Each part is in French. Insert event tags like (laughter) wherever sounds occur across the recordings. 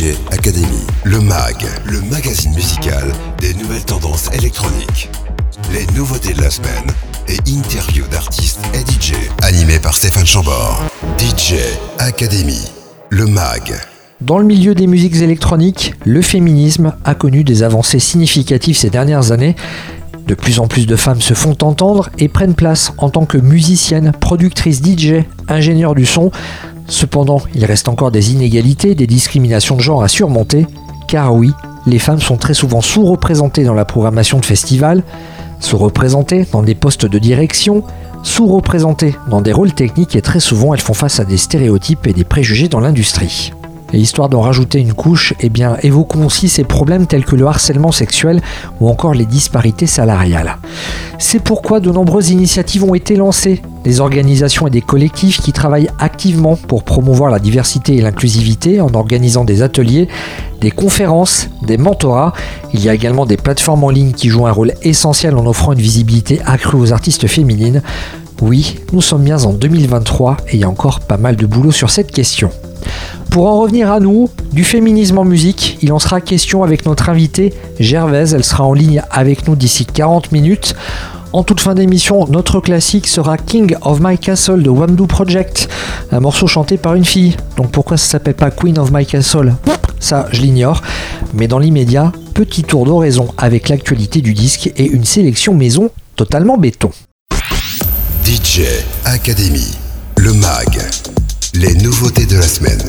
DJ Academy, le MAG, le magazine musical des nouvelles tendances électroniques. Les nouveautés de la semaine et interviews d'artistes et DJ. Animé par Stéphane Chambord. DJ Academy, le MAG. Dans le milieu des musiques électroniques, le féminisme a connu des avancées significatives ces dernières années. De plus en plus de femmes se font entendre et prennent place en tant que musiciennes, productrices DJ, ingénieurs du son, Cependant, il reste encore des inégalités, des discriminations de genre à surmonter, car oui, les femmes sont très souvent sous-représentées dans la programmation de festivals, sous-représentées dans des postes de direction, sous-représentées dans des rôles techniques et très souvent elles font face à des stéréotypes et des préjugés dans l'industrie. Et histoire d'en rajouter une couche, eh bien, évoquons aussi ces problèmes tels que le harcèlement sexuel ou encore les disparités salariales. C'est pourquoi de nombreuses initiatives ont été lancées, des organisations et des collectifs qui travaillent activement pour promouvoir la diversité et l'inclusivité en organisant des ateliers, des conférences, des mentorats. Il y a également des plateformes en ligne qui jouent un rôle essentiel en offrant une visibilité accrue aux artistes féminines. Oui, nous sommes bien en 2023 et il y a encore pas mal de boulot sur cette question. Pour en revenir à nous, du féminisme en musique, il en sera question avec notre invitée Gervaise. Elle sera en ligne avec nous d'ici 40 minutes. En toute fin d'émission, notre classique sera King of My Castle de Wamdu Project, un morceau chanté par une fille. Donc pourquoi ça s'appelle pas Queen of My Castle? Ça, je l'ignore. Mais dans l'immédiat, petit tour d'oraison avec l'actualité du disque et une sélection maison totalement béton. DJ Academy, le MAG. Les nouveautés de la semaine.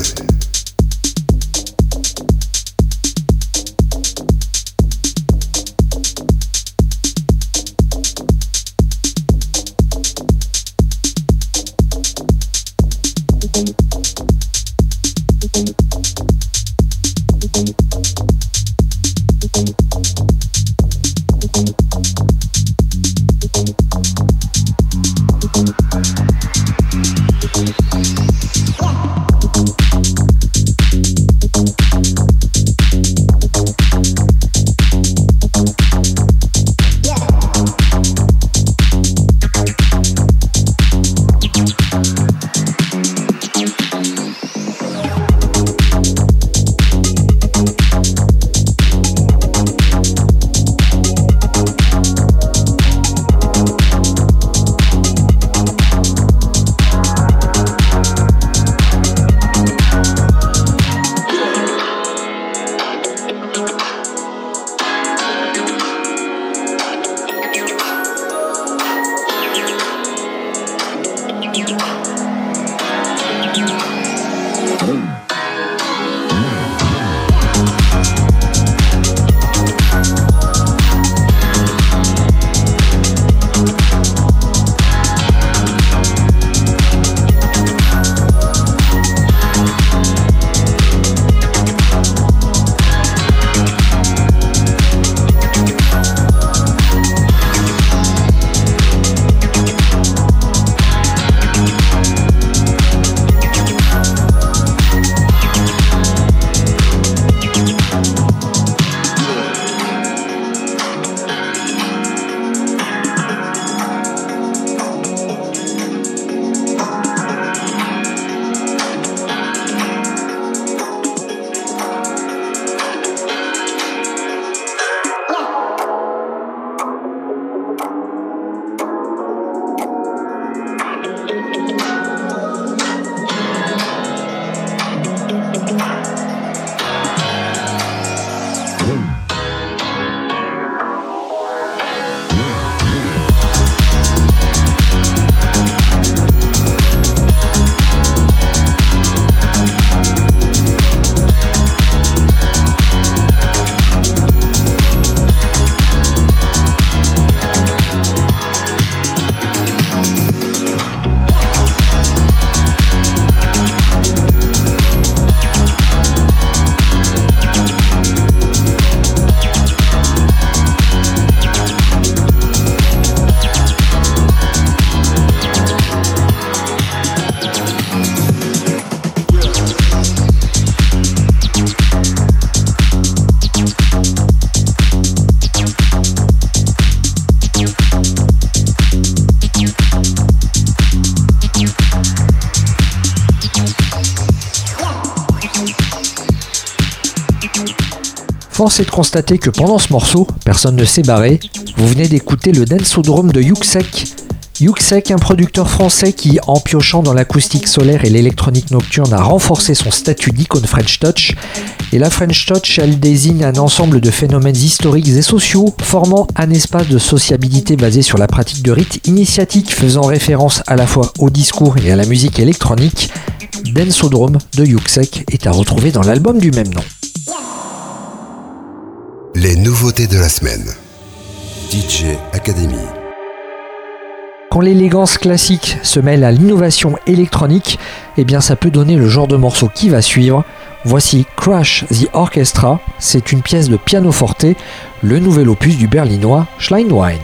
Force est de constater que pendant ce morceau, personne ne s'est barré. Vous venez d'écouter le Densodrome de Yuxek. Yuxek, un producteur français qui, en piochant dans l'acoustique solaire et l'électronique nocturne, a renforcé son statut d'icône French Touch. Et la French Touch, elle désigne un ensemble de phénomènes historiques et sociaux formant un espace de sociabilité basé sur la pratique de rites initiatiques faisant référence à la fois au discours et à la musique électronique. Densodrome de Yuxek est à retrouver dans l'album du même nom. Les nouveautés de la semaine. DJ Academy. Quand l'élégance classique se mêle à l'innovation électronique, eh bien ça peut donner le genre de morceau qui va suivre. Voici Crash the Orchestra, c'est une pièce de piano forte, le nouvel opus du berlinois Schleinwein.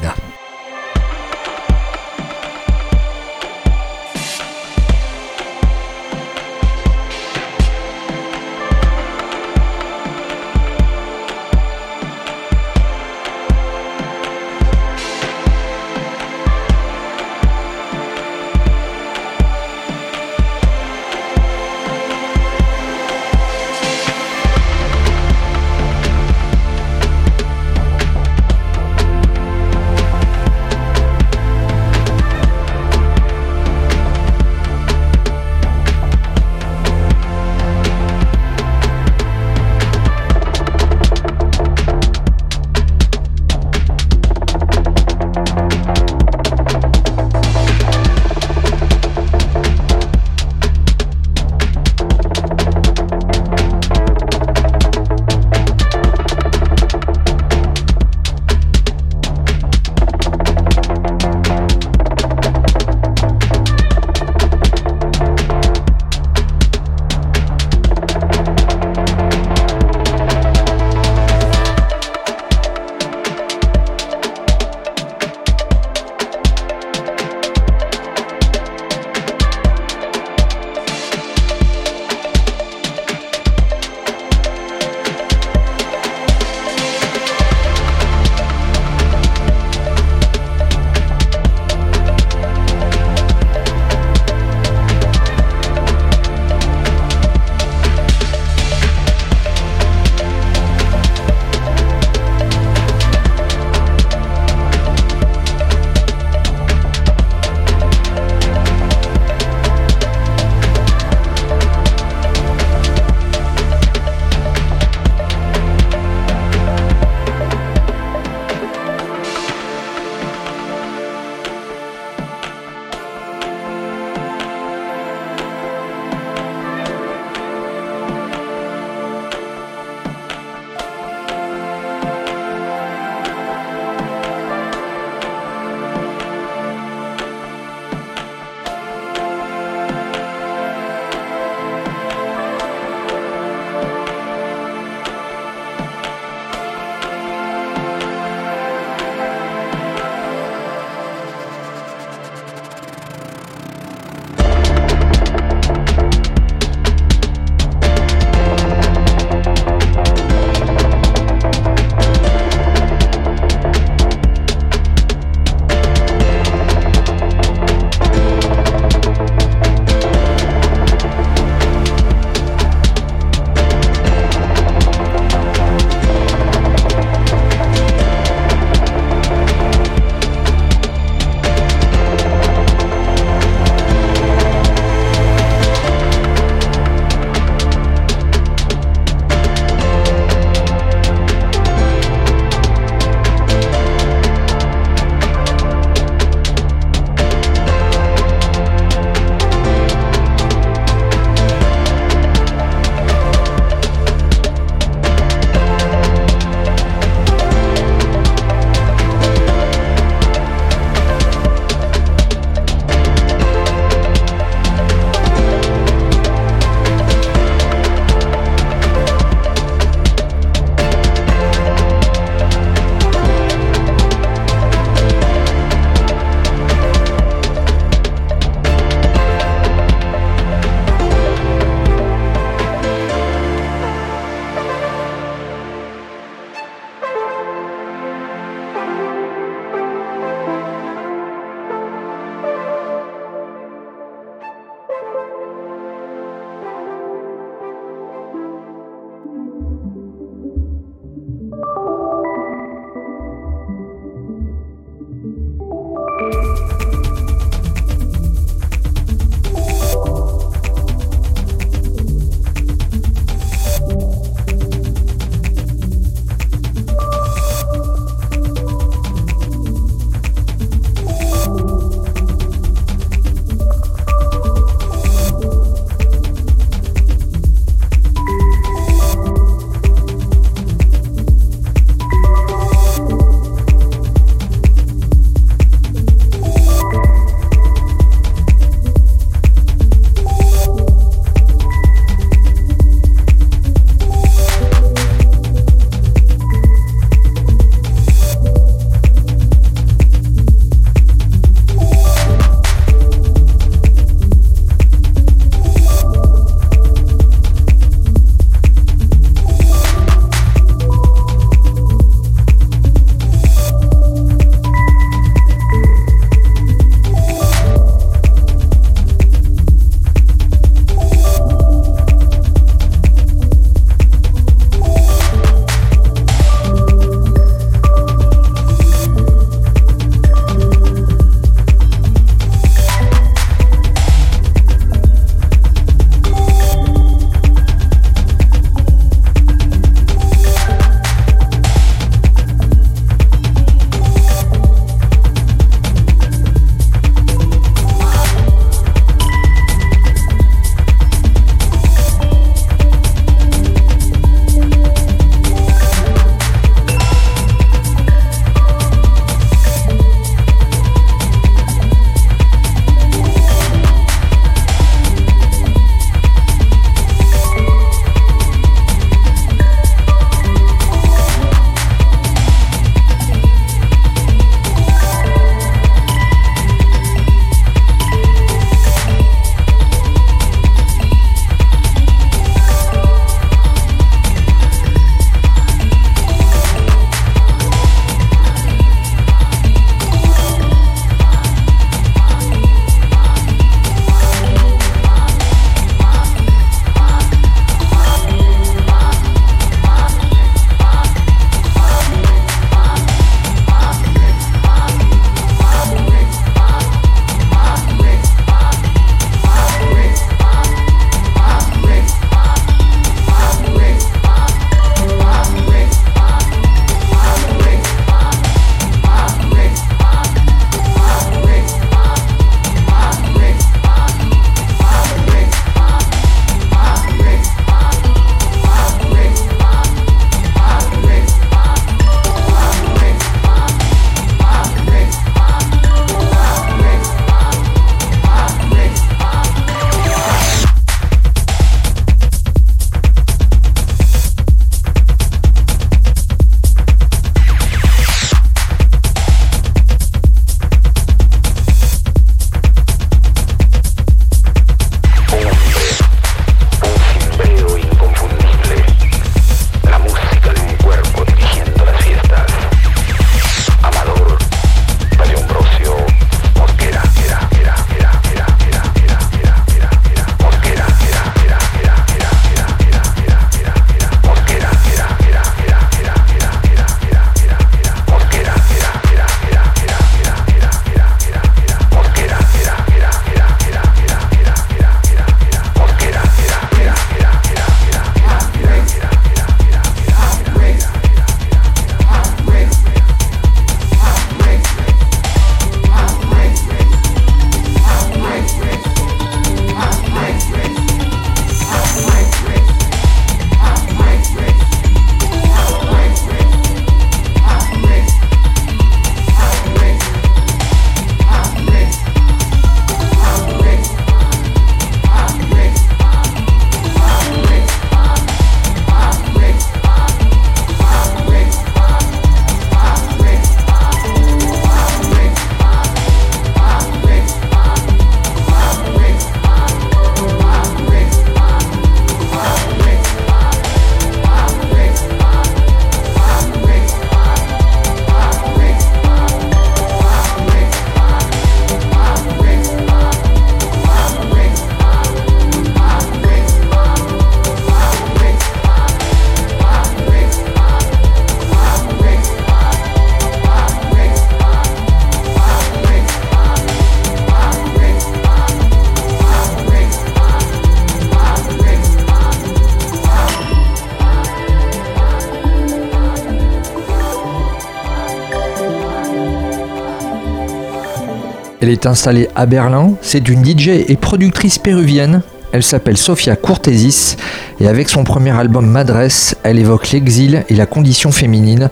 Elle est installée à Berlin, c'est une DJ et productrice péruvienne. Elle s'appelle Sofia Cortesis et avec son premier album Madresse, elle évoque l'exil et la condition féminine.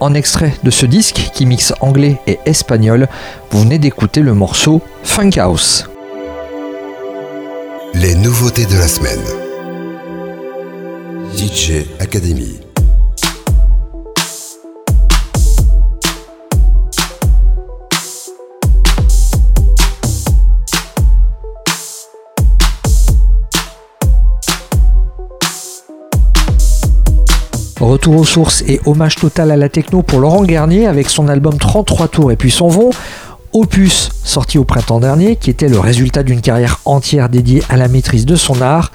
En extrait de ce disque qui mixe anglais et espagnol, vous venez d'écouter le morceau Funk House. Les nouveautés de la semaine. DJ Academy. Retour aux sources et hommage total à la techno pour Laurent Garnier avec son album 33 tours et puis son vont. Opus, sorti au printemps dernier, qui était le résultat d'une carrière entière dédiée à la maîtrise de son art.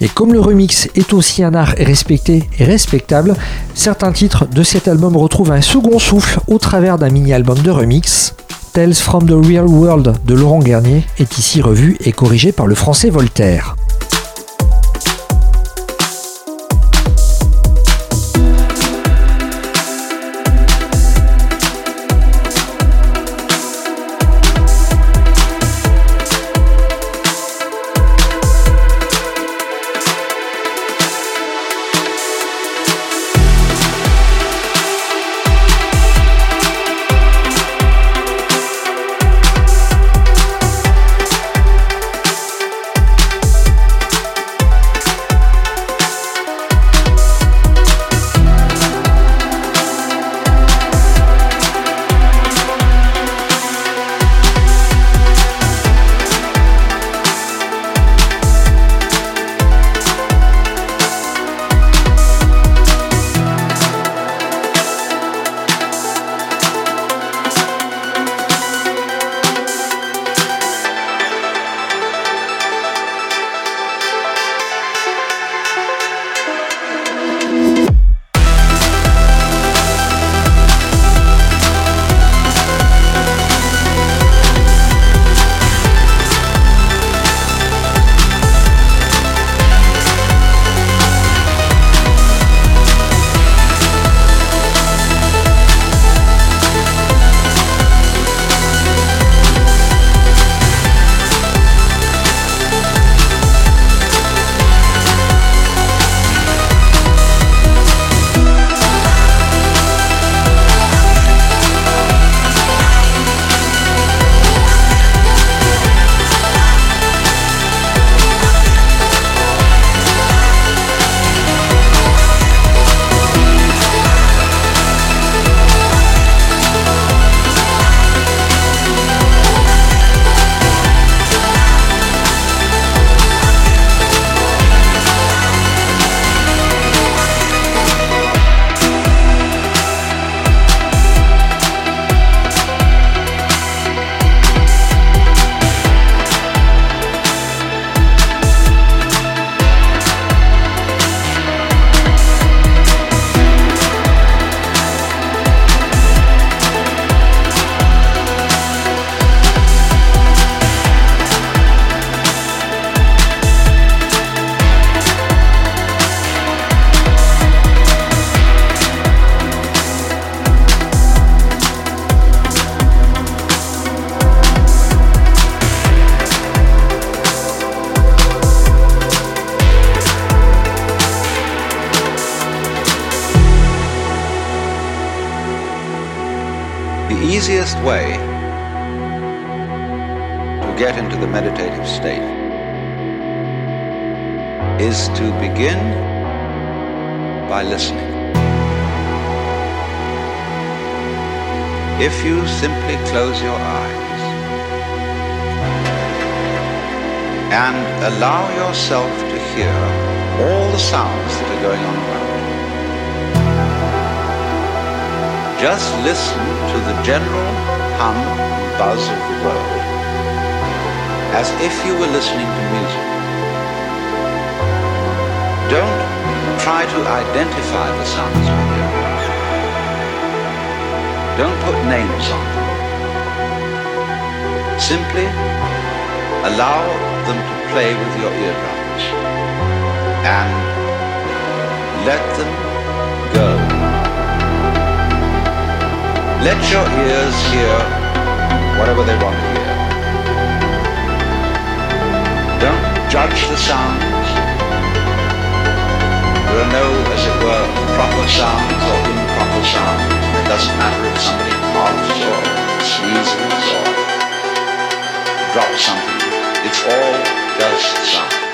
Et comme le remix est aussi un art respecté et respectable, certains titres de cet album retrouvent un second souffle au travers d'un mini-album de remix. Tales from the Real World de Laurent Garnier est ici revu et corrigé par le français Voltaire. Just listen to the general hum and buzz of the world as if you were listening to music. Don't try to identify the sounds you. Don't put names on them. Simply allow them to play with your eardrums and let them go. Let your ears hear whatever they want to hear. Don't judge the sounds. There are no, as it were, proper sounds or improper sounds. It doesn't matter if somebody coughs or sneezes or drops something. It's all just sound.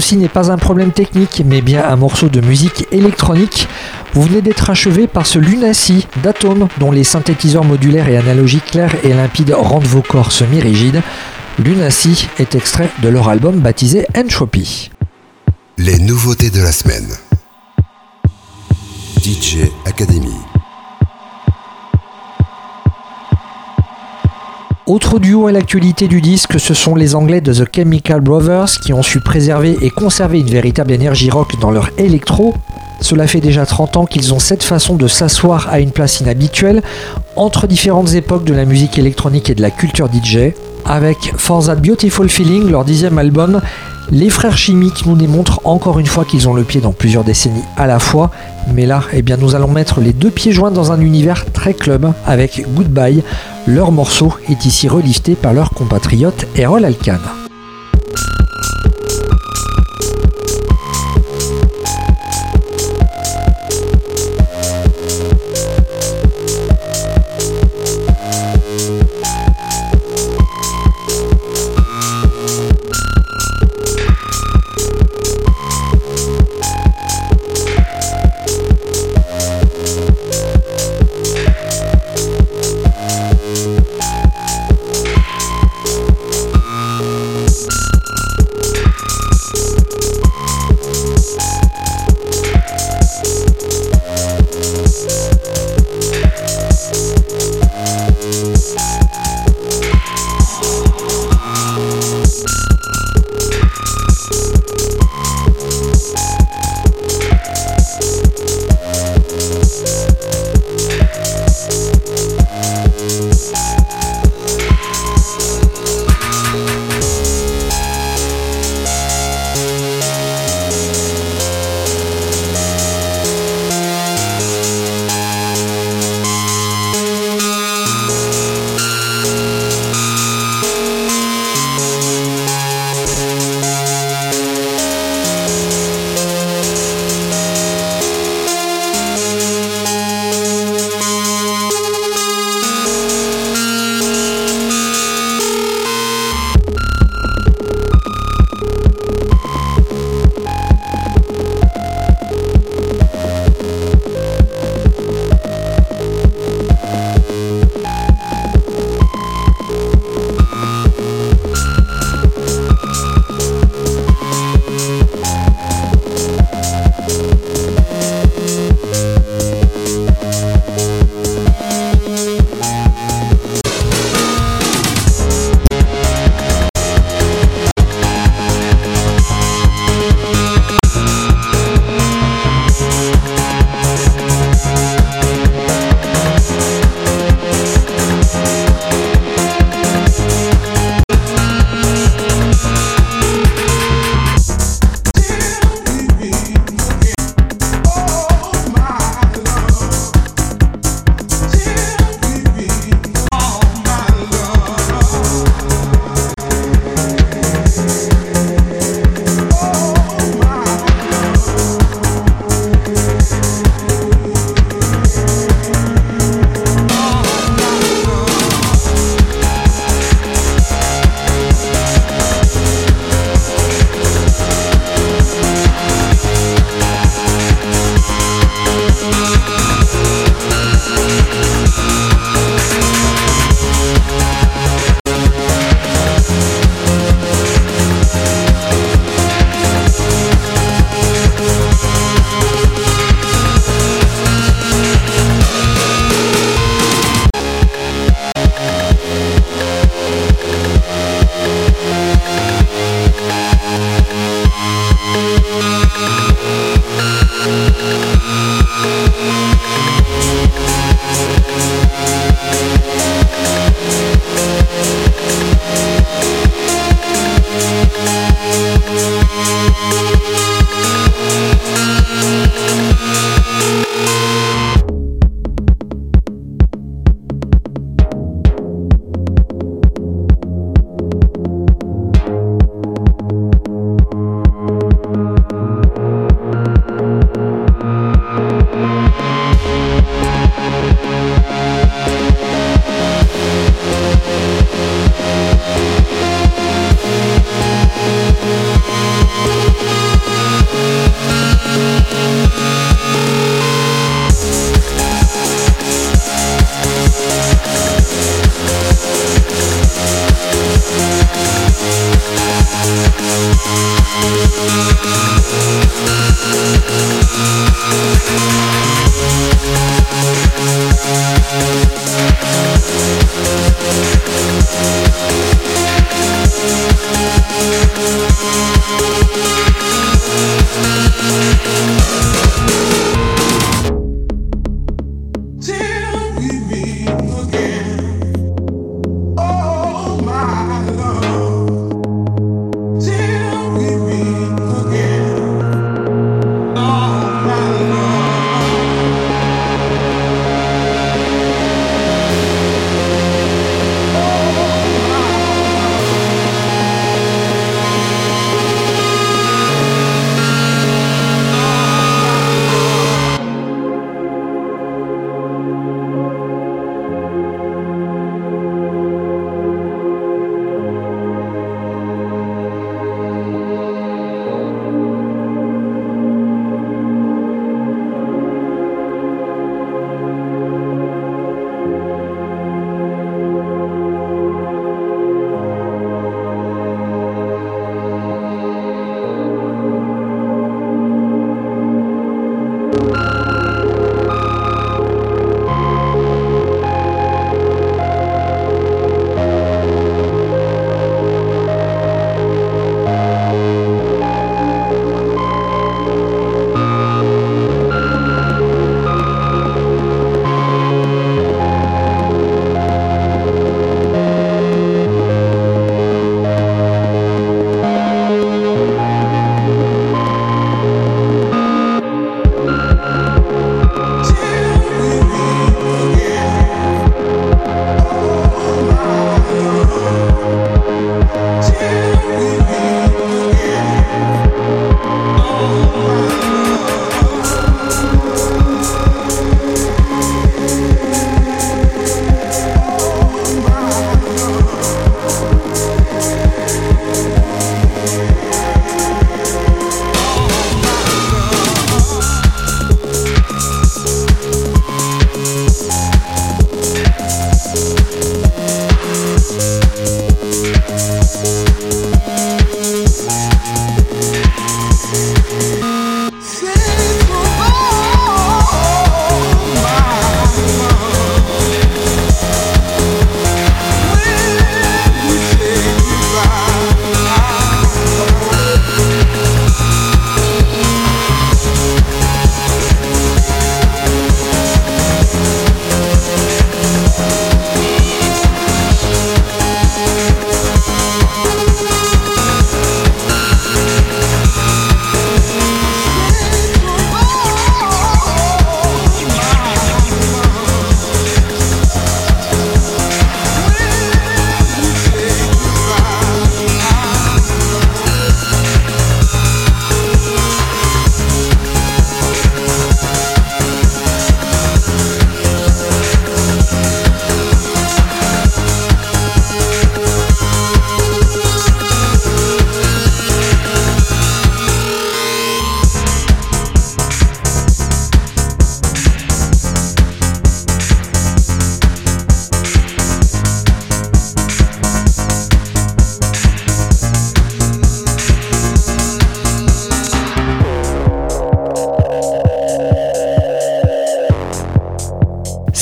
Ceci n'est pas un problème technique, mais bien un morceau de musique électronique. Vous venez d'être achevé par ce Lunacy d'Atome, dont les synthétiseurs modulaires et analogiques clairs et limpides rendent vos corps semi-rigides. Lunacy est extrait de leur album baptisé Entropy. Les nouveautés de la semaine. DJ Academy. Autre duo à l'actualité du disque, ce sont les Anglais de The Chemical Brothers qui ont su préserver et conserver une véritable énergie rock dans leur électro. Cela fait déjà 30 ans qu'ils ont cette façon de s'asseoir à une place inhabituelle entre différentes époques de la musique électronique et de la culture DJ. Avec For That Beautiful Feeling, leur dixième album, les frères chimiques nous démontrent encore une fois qu'ils ont le pied dans plusieurs décennies à la fois. Mais là, eh bien, nous allons mettre les deux pieds joints dans un univers très club avec Goodbye. Leur morceau est ici relifté par leur compatriote Errol Alkan.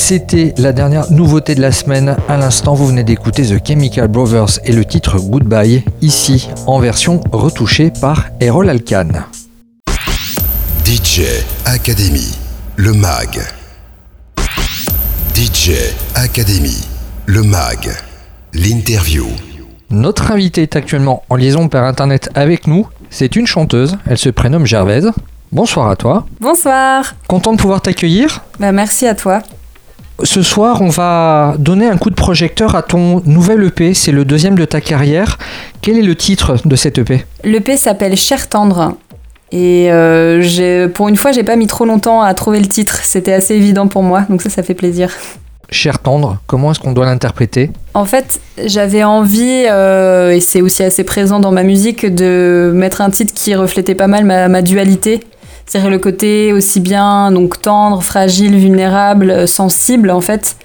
C'était la dernière nouveauté de la semaine. À l'instant, vous venez d'écouter The Chemical Brothers et le titre Goodbye, ici en version retouchée par Errol Alkan. DJ Academy, le MAG. DJ Academy, le MAG, l'interview. Notre invité est actuellement en liaison par internet avec nous. C'est une chanteuse, elle se prénomme Gervaise. Bonsoir à toi. Bonsoir. Content de pouvoir t'accueillir. Bah, merci à toi. Ce soir, on va donner un coup de projecteur à ton nouvel EP. C'est le deuxième de ta carrière. Quel est le titre de cet EP L'EP s'appelle Cher tendre. Et euh, pour une fois, j'ai pas mis trop longtemps à trouver le titre. C'était assez évident pour moi, donc ça, ça fait plaisir. Cher tendre, comment est-ce qu'on doit l'interpréter? En fait, j'avais envie, euh, et c'est aussi assez présent dans ma musique, de mettre un titre qui reflétait pas mal ma, ma dualité. C'est-à-dire le côté aussi bien donc tendre, fragile, vulnérable, euh, sensible en fait,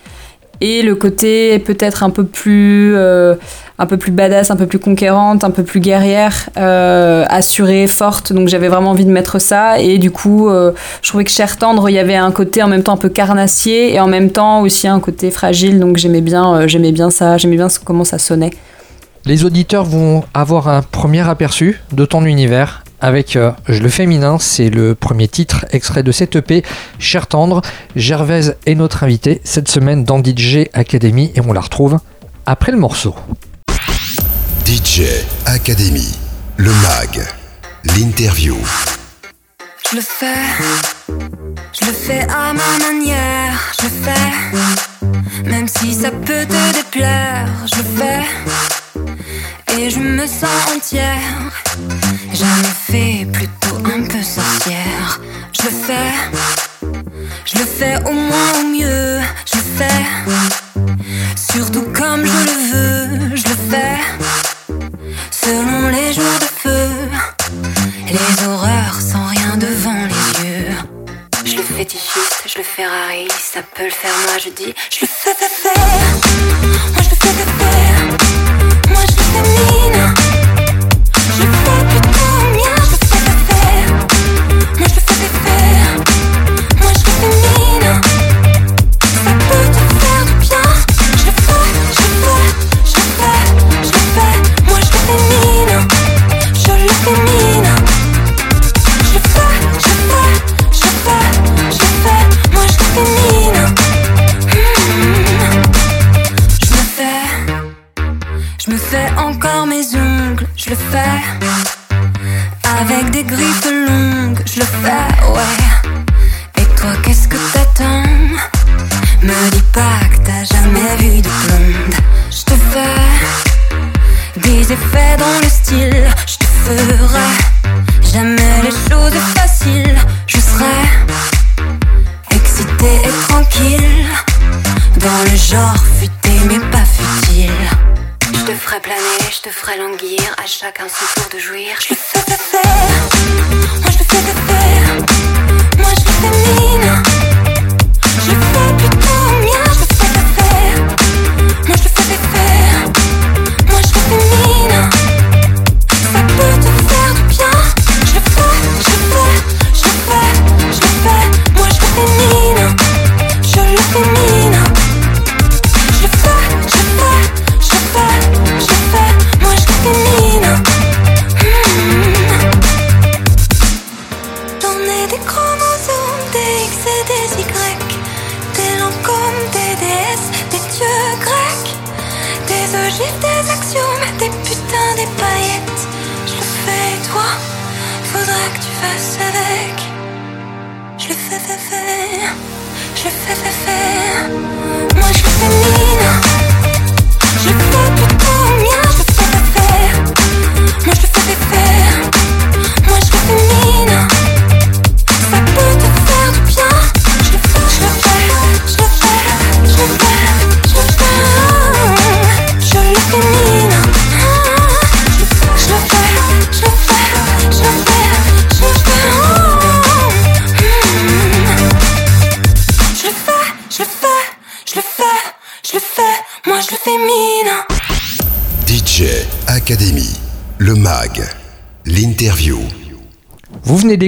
et le côté peut-être un peu plus euh, un peu plus badass, un peu plus conquérante, un peu plus guerrière, euh, assurée, forte. Donc j'avais vraiment envie de mettre ça. Et du coup, je trouvais que Cher Tendre, il y avait un côté en même temps un peu carnassier et en même temps aussi un côté fragile. Donc j'aimais bien, j'aimais bien ça, j'aimais bien comment ça sonnait. Les auditeurs vont avoir un premier aperçu de ton univers avec euh, Je le féminin, c'est le premier titre extrait de cette EP, Cher Tendre. Gervaise est notre invitée cette semaine dans DJ Academy et on la retrouve après le morceau. DJ Academy, le MAG, l'interview. Je le fais, je le fais à ma manière, je le fais, même si ça peut te déplaire, je le fais, et je me sens entière, je me fais plutôt un peu sorcière, je le fais, je le fais au moins au mieux, je le fais, surtout comme je le veux, je le fais, selon les jours de feu, les horreurs sans rien devant les yeux. Je le fétichiste, je le Ferrari, ça peut le faire, moi je dis, je le fais le fais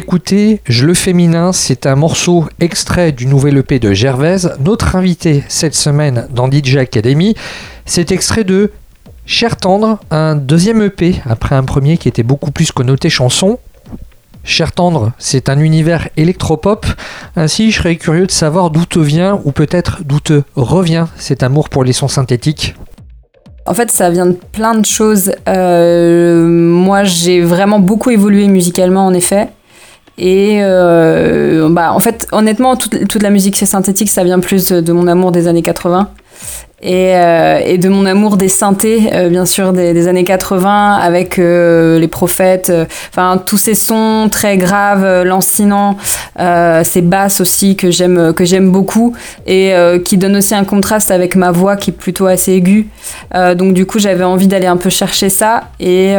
D'écouter Je le féminin, c'est un morceau extrait du nouvel EP de Gervaise. Notre invité cette semaine dans DJ Academy, c'est extrait de Cher Tendre, un deuxième EP après un premier qui était beaucoup plus connoté chanson. Cher Tendre, c'est un univers électropop. Ainsi, je serais curieux de savoir d'où te vient ou peut-être d'où te revient cet amour pour les sons synthétiques. En fait, ça vient de plein de choses. Euh, moi, j'ai vraiment beaucoup évolué musicalement, en effet. Et euh, bah, en fait, honnêtement, toute, toute la musique synthétique, ça vient plus de mon amour des années 80 et, euh, et, de mon amour des synthés, euh, bien sûr, des, des, années 80, avec euh, les prophètes, euh, enfin tous ces sons très graves, lancinants, ces basses aussi que j'aime que j'aime beaucoup et qui donnent aussi un contraste avec ma voix qui est plutôt assez aiguë. donc du coup, j'avais envie d'aller un peu chercher ça et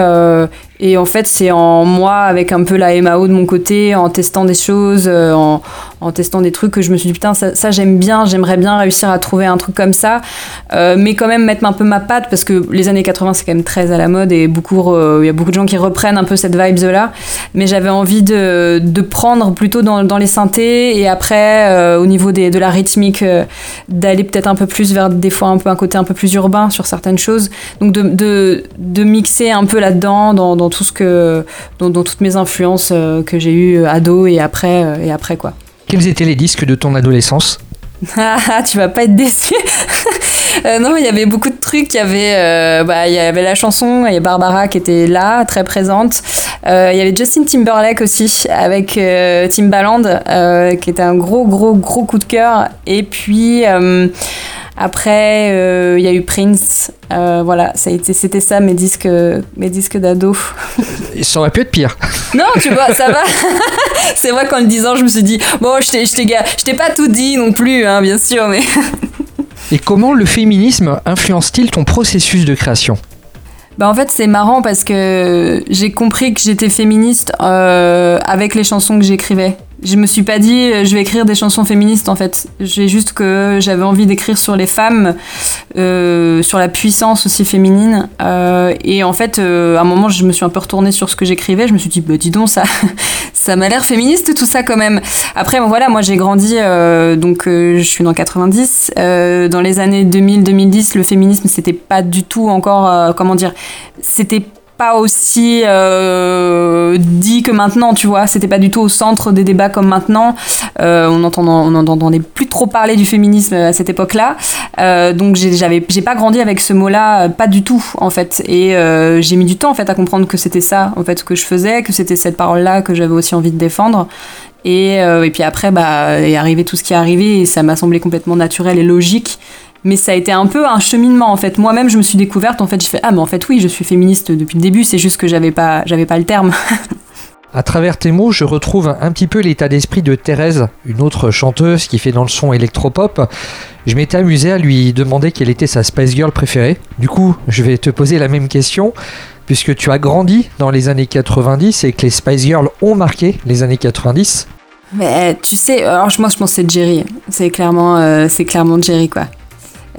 et en fait, c'est en moi, avec un peu la MAO de mon côté, en testant des choses, en, en testant des trucs, que je me suis dit, putain, ça, j'aime bien, j'aimerais bien réussir à trouver un truc comme ça. Euh, mais quand même mettre un peu ma patte parce que les années 80 c'est quand même très à la mode et beaucoup il y a beaucoup de gens qui reprennent un peu cette vibes là mais j'avais envie de, de, prendre plutôt dans, les synthés et après euh, au niveau des, de la rythmique euh, d'aller peut-être un peu plus vers des fois un peu un côté un peu plus urbain sur certaines choses donc de, de, de mixer un peu là-dedans dans, dans, tout ce que dans, dans toutes mes influences que j'ai eu ado et après et après quoi quels étaient les disques de ton adolescence? Ah, tu vas pas être déçu. (laughs) euh, non, il y avait beaucoup de trucs. Il y avait, euh, bah, il y avait la chanson, il y a Barbara qui était là, très présente. Euh, il y avait Justin Timberlake aussi, avec euh, Timbaland, euh, qui était un gros, gros, gros coup de cœur. Et puis, après, il y a eu Prince. voilà, c'était ça mes disques, mes disques d'ado. ça aurait pu être pire. Non, tu vois, ça va. (laughs) c'est vrai qu'en le disant, je me suis dit, bon, je t'ai pas tout dit non plus, hein, bien sûr, mais. (laughs) Et comment le féminisme influence-t-il ton processus de création? Bah en fait c'est marrant parce que j'ai compris que j'étais féministe euh, avec les chansons que j'écrivais je me suis pas dit euh, je vais écrire des chansons féministes en fait. J'ai juste que j'avais envie d'écrire sur les femmes, euh, sur la puissance aussi féminine. Euh, et en fait, à un moment, je me suis un peu retournée sur ce que j'écrivais. Je me suis dit, bah dis donc, ça, (laughs) ça m'a l'air féministe tout ça quand même. Après, bon, voilà, moi j'ai grandi, donc je suis dans 90. dans les années 2000-2010, le féminisme, c'était pas du tout encore, comment dire, c'était pas aussi euh, dit que maintenant, tu vois. C'était pas du tout au centre des débats comme maintenant. Euh, on n'entendait plus trop parler du féminisme à cette époque-là. Euh, donc j'avais, j'ai pas grandi avec ce mot-là, pas du tout en fait. Et j'ai mis du temps en fait à comprendre que c'était ça en fait que je faisais, que c'était cette parole-là que j'avais aussi envie de défendre. Et, et puis après, bah, est arrivé tout ce qui est arrivé et ça m'a semblé complètement naturel et logique mais ça a été un peu un cheminement en fait. Moi-même, je me suis découverte en fait, je fais ah mais en fait oui, je suis féministe depuis le début, c'est juste que j'avais pas j'avais pas le terme. (laughs) À travers tes mots, je retrouve un petit peu l'état d'esprit de Thérèse, une autre chanteuse qui fait dans le son électropop. Je m'étais amusé à lui demander quelle était sa Spice Girl préférée. Du coup, je vais te poser la même question, puisque tu as grandi dans les années 90 et que les Spice Girls ont marqué les années 90. Mais tu sais, alors moi je pense que c'est Jerry. C'est clairement, euh, c'est clairement Jerry quoi.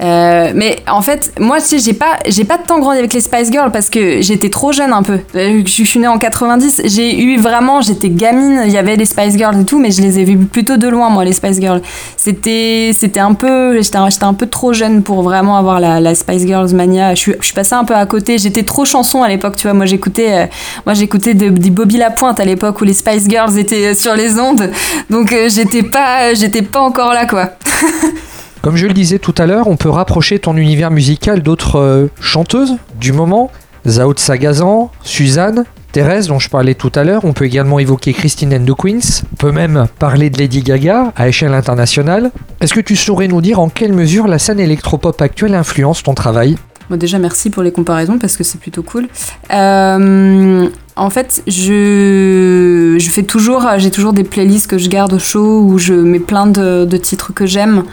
Euh, mais en fait, moi, tu sais, j'ai pas, j'ai pas tant grandi avec les Spice Girls parce que j'étais trop jeune un peu. Euh, je suis née en 90, j'ai eu vraiment, j'étais gamine, il y avait les Spice Girls et tout, mais je les ai vus plutôt de loin, moi, les Spice Girls. C'était, c'était un peu, j'étais, un peu trop jeune pour vraiment avoir la, Spice Girls mania. Je suis, je suis passée un peu à côté. J'étais trop chanson à l'époque, tu vois. Moi, j'écoutais, euh, moi, j'écoutais des de Bobby Lapointe à l'époque où les Spice Girls étaient sur les ondes. Donc, j'étais pas, j'étais pas encore là, quoi. (laughs) Comme je le disais tout à l'heure, on peut rapprocher ton univers musical d'autres euh, chanteuses du moment. Zao Sagazan, Suzanne, Thérèse dont je parlais tout à l'heure. On peut également évoquer Christine and the Queens. On peut même parler de Lady Gaga à échelle internationale. Est-ce que tu saurais nous dire en quelle mesure la scène électropop actuelle influence ton travail? Déjà, merci pour les comparaisons parce que c'est plutôt cool. Euh, en fait, je, je fais toujours, j'ai toujours des playlists que je garde au chaud où je mets plein de titres que j'aime.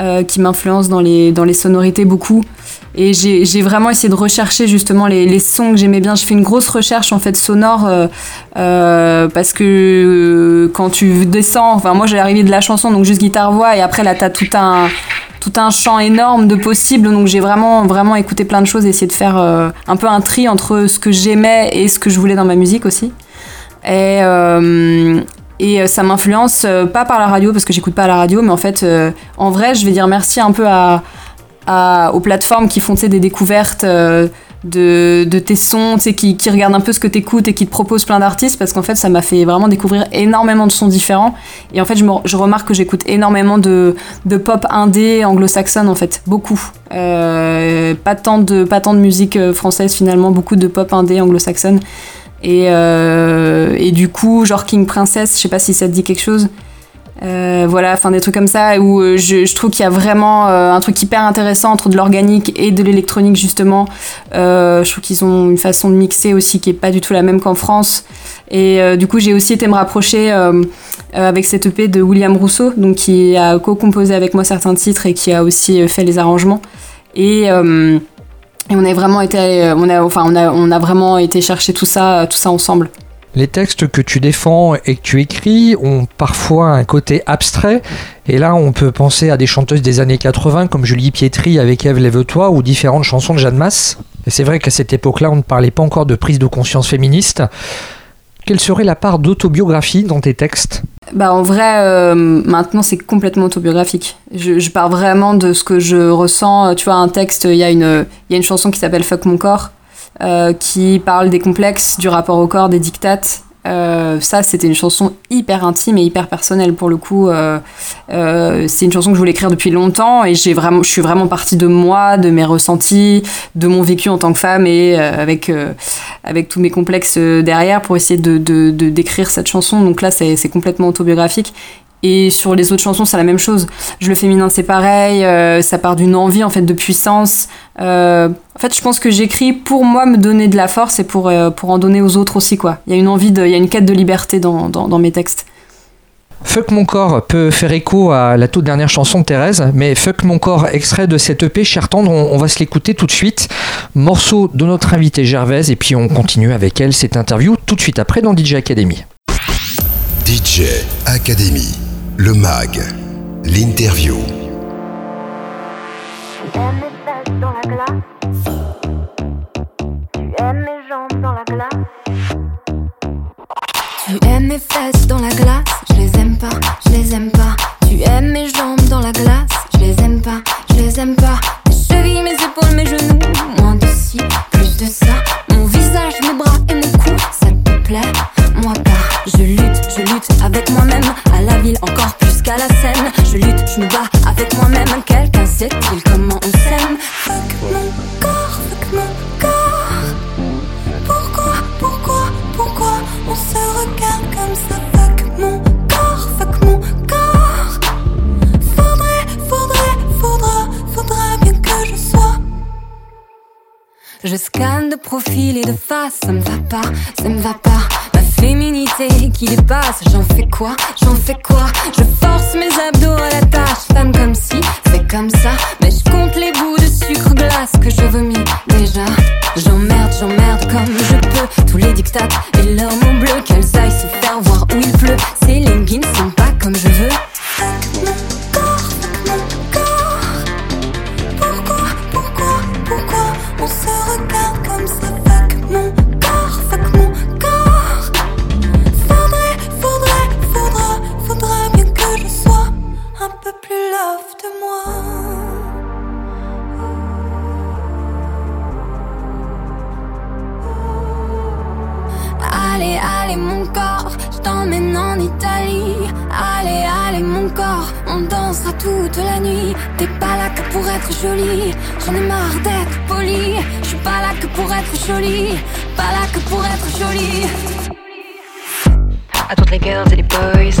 Euh, qui m'influence dans les, dans les sonorités beaucoup. Et j'ai vraiment essayé de rechercher justement les, les sons que j'aimais bien. Je fais une grosse recherche en fait sonore euh, euh, parce que quand tu descends, enfin moi j'ai arrivé de la chanson donc juste guitare voix et après là t'as tout un tout un champ énorme de possibles donc j'ai vraiment vraiment écouté plein de choses essayé de faire un peu un tri entre ce que j'aimais et ce que je voulais dans ma musique aussi. Et, et ça m'influence pas par la radio parce que j'écoute pas la radio, mais en fait, en vrai, je vais dire merci un peu aux plateformes qui font des découvertes de, tes sons, qui, qui regardent un peu ce que tu écoutes et qui te proposent plein d'artistes parce qu'en fait ça m'a fait vraiment découvrir énormément de sons différents et en fait je, remarque que j'écoute énormément de, pop indé anglo-saxonne en fait, beaucoup. Euh, pas, tant de, pas tant de musique euh, française finalement, beaucoup de pop indé anglo-saxonne et, euh, et du coup genre King Princess, je sais pas si ça te dit quelque chose. Euh, voilà, enfin des trucs comme ça où euh, je, trouve qu'il y a vraiment un truc hyper intéressant entre de l'organique et de l'électronique justement. je trouve qu'ils ont une façon de mixer aussi qui est pas du tout la même qu'en France. Et du coup, j'ai aussi été me rapprocher avec cette EP de William Rousseau, donc qui a co-composé avec moi certains titres et qui a aussi fait les arrangements. Et, et on a vraiment été, chercher tout ça, tout ça ensemble. Les textes que tu défends et que tu écris ont parfois un côté abstrait. Et là, on peut penser à des chanteuses des années 80 comme Julie Pietri avec Eve Lève-toi ou différentes chansons de Jeanne Masse. Et c'est vrai qu'à cette époque-là, on ne parlait pas encore de prise de conscience féministe. Quelle serait la part d'autobiographie dans tes textes bah en vrai, euh, maintenant c'est complètement autobiographique. Je, pars vraiment de ce que je ressens. Tu vois, un texte, il y, a une, y a une chanson qui s'appelle Fuck mon corps. Euh, qui parle des complexes, du rapport au corps, des dictates. Euh, ça, c'était une chanson hyper intime et hyper personnelle pour le coup. Euh, c'est une chanson que je voulais écrire depuis longtemps et j'ai vraiment, je suis vraiment partie de moi, de mes ressentis, de mon vécu en tant que femme et avec avec tous mes complexes derrière pour essayer de décrire cette chanson. Donc là, c'est complètement autobiographique et sur les autres chansons, c'est la même chose. Je le féminin, c'est pareil. Euh, ça part d'une envie en fait de puissance. Euh, en fait, je pense que j'écris pour moi me donner de la force et pour, euh, pour en donner aux autres aussi quoi. Il y a une envie, il y a une quête de liberté dans, dans, mes textes. Fuck mon corps peut faire écho à la toute dernière chanson de Thérèse, mais Fuck mon corps, extrait de cette EP Cher Tendre, on, on va se l'écouter tout de suite. Morceau de notre invitée Gervaise, et puis on continue avec elle cette interview tout de suite après dans DJ Academy. DJ Academy le MAG, l'interview. Tu aimes mes fesses dans la glace. Tu aimes mes jambes dans la glace. Tu aimes mes fesses dans la glace. Je les aime pas, je les aime pas. Tu aimes mes jambes dans la glace. Je les aime pas, je les aime pas. Mes chevilles, mes épaules, mes genoux. Moins de ci, plus de ça. Mon visage, mes bras et mon cou Moi pas Je lutte, je lutte avec moi-même À la ville encore à la scène. Je lutte, je me bats avec moi-même. Quelqu'un sait-il comment on s'aime Fuck mon corps, fuck mon corps. Je scanne de profil et de face, ça me va pas, ça me va pas féminité qui dépasse. J'en fais quoi J'en fais quoi? Je force mes abdos à la tâche, femme comme si c'est comme ça. Mais je compte les bouts de sucre glace que je vomis déjà. J'emmerde, j'emmerde comme je peux tous les dictats et leurs mots bleus. Qu'elles aillent se faire voir où il pleut. Ces leggings sont pas comme je veux. Jolie. Pas là que pour être jolie. À toutes les girls et les boys.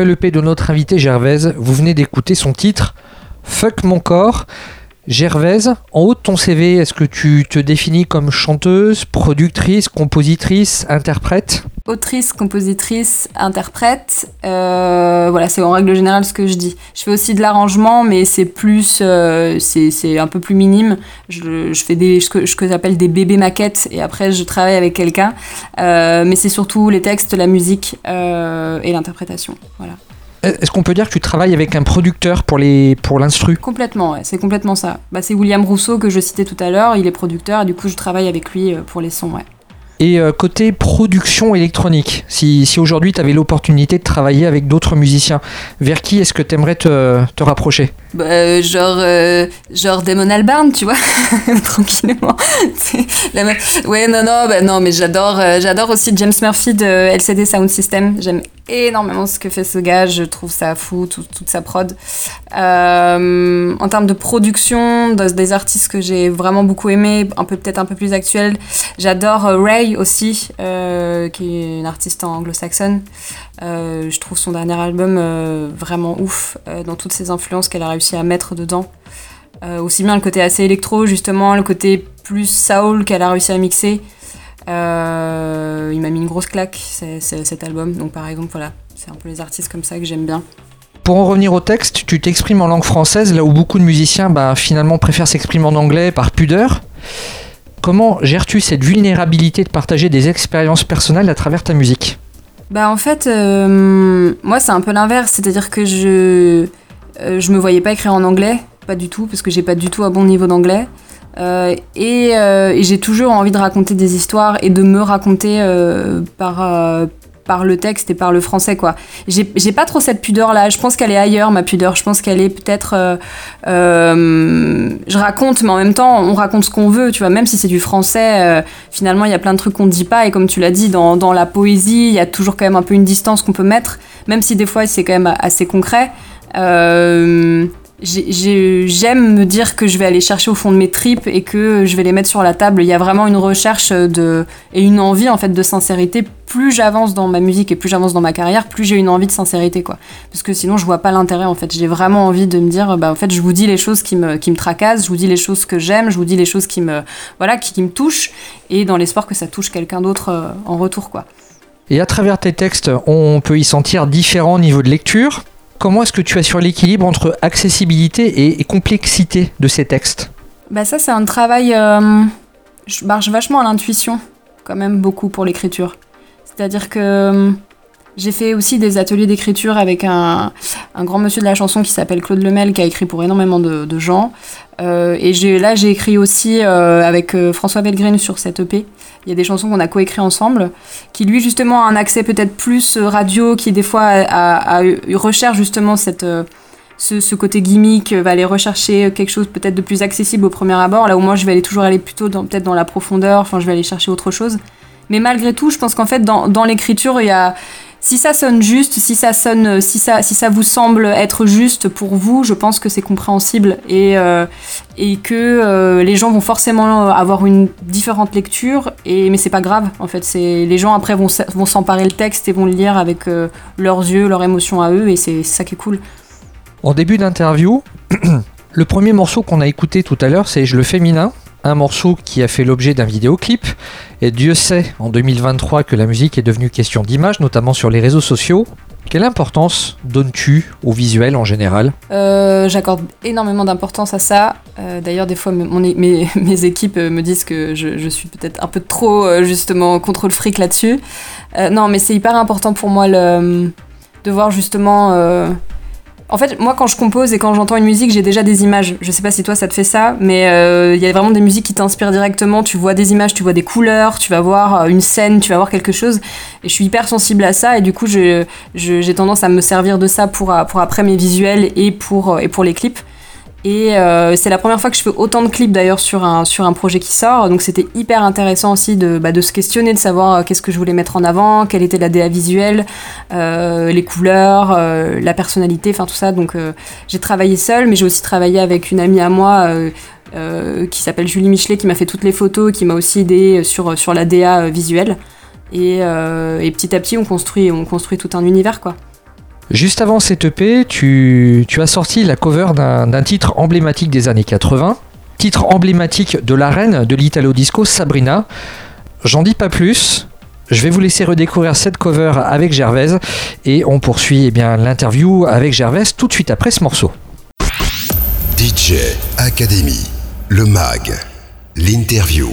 Nouvel EP de notre invité Gervaise. Vous venez d'écouter son titre Fuck mon corps. Gervaise, en haut de ton CV, est-ce que tu te définis comme chanteuse, productrice, compositrice, interprète? Autrice, compositrice, interprète. Euh, voilà, c'est en règle générale ce que je dis. Je fais aussi de l'arrangement, mais c'est plus, euh, c'est un peu plus minime. Je, fais des, ce que, que j'appelle des bébés maquettes, et après je travaille avec quelqu'un. Euh, mais c'est surtout les textes, la musique et l'interprétation. Voilà. Est-ce qu'on peut dire que tu travailles avec un producteur pour les pour l'instru? Complètement, c'est complètement ça. Bah, c'est William Rousseau que je citais tout à l'heure, il est producteur et du coup je travaille avec lui euh, pour les sons. Et euh, côté production électronique, si, aujourd'hui tu avais l'opportunité de travailler avec d'autres musiciens, vers qui est-ce que tu aimerais te, rapprocher? Bah, euh, genre, euh, genre Damon Albarn, tu vois, (laughs) tranquillement. (laughs) La ouais, non, non, bah, non, mais j'adore, euh, aussi James Murphy de LCD Sound System. J'aime énormément ce que fait ce gars. Je trouve ça fou, tout- toute sa prod. En termes de production, de- des artistes que j'ai vraiment beaucoup aimé, un peu peut-être un peu plus actuels, j'adore euh, Aussi, euh, qui est une artiste anglo-saxonne. Euh, je trouve son dernier album euh, vraiment ouf dans toutes ses influences qu'elle a réussi à mettre dedans. Aussi bien le côté assez électro, justement, le côté plus soul qu'elle a réussi à mixer. Il m'a mis une grosse claque cet album. Donc par exemple, voilà, c'est un peu les artistes comme ça que j'aime bien. Pour en revenir au texte, tu t'exprimes en langue française, là où beaucoup de musiciens bah, finalement préfèrent s'exprimer en anglais par pudeur. Comment gères-tu cette vulnérabilité de partager des expériences personnelles à travers ta musique Bah en fait, euh, moi c'est un peu l'inverse, c'est-à-dire que je euh, je me voyais pas écrire en anglais, pas du tout, parce que j'ai pas du tout un bon niveau d'anglais. Euh, et euh, et j'ai toujours envie de raconter des histoires et de me raconter par par le texte et par le français quoi. J'ai pas trop cette pudeur là. Je pense qu'elle est ailleurs ma pudeur. Je pense qu'elle est peut-être. euh, euh, je raconte, mais en même temps on raconte ce qu'on veut. Tu vois, même si c'est du français, euh, finalement il y a plein de trucs qu'on ne dit pas et comme tu l'as dit dans, dans la poésie, il y a toujours quand même un peu une distance qu'on peut mettre, même si des fois c'est quand même assez concret. Euh, j'ai- j'ai- J'aime me dire que je vais aller chercher au fond de mes tripes et que je vais les mettre sur la table. Il y a vraiment une recherche de, et une envie en fait de sincérité. Plus j'avance dans ma musique et plus j'avance dans ma carrière, plus j'ai une envie de sincérité quoi. Parce que sinon je vois pas l'intérêt en fait. J'ai vraiment envie de me dire bah en fait je vous dis les choses qui me, qui me tracassent, je vous dis les choses que j'aime, je vous dis les choses qui me voilà qui, qui me touchent et dans l'espoir que ça touche quelqu'un d'autre euh, en retour quoi. Et à travers tes textes, on peut y sentir différents niveaux de lecture. Comment est-ce que tu assures l'équilibre entre accessibilité et, complexité de ces textes Bah ça c'est un travail, euh, je marche vachement à l'intuition quand même beaucoup pour l'écriture. C'est-à-dire que euh, j'ai fait aussi des ateliers d'écriture avec un, grand monsieur de la chanson qui s'appelle Claude Lemel qui a écrit pour énormément de, gens. Euh, et là j'ai écrit aussi euh, avec euh, François Belgreen sur cette EP. Il y a des chansons qu'on a coécrit ensemble, qui lui justement a un accès peut-être plus radio, qui des fois a, recherche justement cette, ce, côté gimmick, va aller rechercher quelque chose peut-être de plus accessible au premier abord, là où moi je vais aller toujours aller plutôt peut-être dans la profondeur, enfin je vais aller chercher autre chose. Mais malgré tout, je pense qu'en fait dans l'écriture, il y a si ça sonne juste, si ça sonne, si ça, si ça vous semble être juste pour vous, je pense que c'est compréhensible et, euh, et que euh, les gens vont forcément avoir une différente lecture. Et mais c'est pas grave, en fait. C'est les gens après vont vont s'emparer le texte et vont le lire avec euh, leurs yeux, leurs émotions à eux, et c'est ça qui est cool. En début d'interview, (clears throat) le premier morceau qu'on a écouté tout à l'heure, c'est Je le féminin, un morceau qui a fait l'objet d'un vidéoclip. Et Dieu sait en 2023 que la musique est devenue question d'image, notamment sur les réseaux sociaux. Quelle importance donnes-tu au visuel en général? Euh, J'accorde énormément d'importance à ça. Euh, D'ailleurs, des fois, (laughs) mes, équipes euh, me disent que je, suis peut-être un peu trop, justement, contre le fric là-dessus. Non, mais c'est hyper important pour moi de voir justement. En fait, moi, quand je compose et quand j'entends une musique, j'ai déjà des images. Je sais pas si toi, ça te fait ça, mais euh, il y a vraiment des musiques qui t'inspirent directement. Tu vois des images, tu vois des couleurs, tu vas voir euh, une scène, tu vas voir quelque chose. Et je suis hyper sensible à ça, et du coup, j'ai tendance à me servir de ça pour, euh, pour après mes visuels et pour, et pour les clips. Et euh, c'est la première fois que je fais autant de clips d'ailleurs sur un, sur un projet qui sort. Donc c'était hyper intéressant aussi de, bah, de se questionner, de savoir euh, qu'est-ce que je voulais mettre en avant, quelle était la DA visuelle, euh, les couleurs, euh, la personnalité, enfin tout ça. Donc euh, j'ai travaillé seule, mais j'ai aussi travaillé avec une amie à moi qui s'appelle Julie Michelet, qui m'a fait toutes les photos, qui m'a aussi aidé sur, sur la DA visuelle. Et, et petit à petit, on construit, on construit tout un univers, quoi. Juste avant cette EP, tu, as sorti la cover d'un titre emblématique des années 80, titre emblématique de la reine de l'Italo Disco, Sabrina. J'en dis pas plus. Je vais vous laisser redécouvrir cette cover avec Gervaise et on poursuit eh l'interview avec Gervaise tout de suite après ce morceau. DJ Academy, le MAG, l'interview.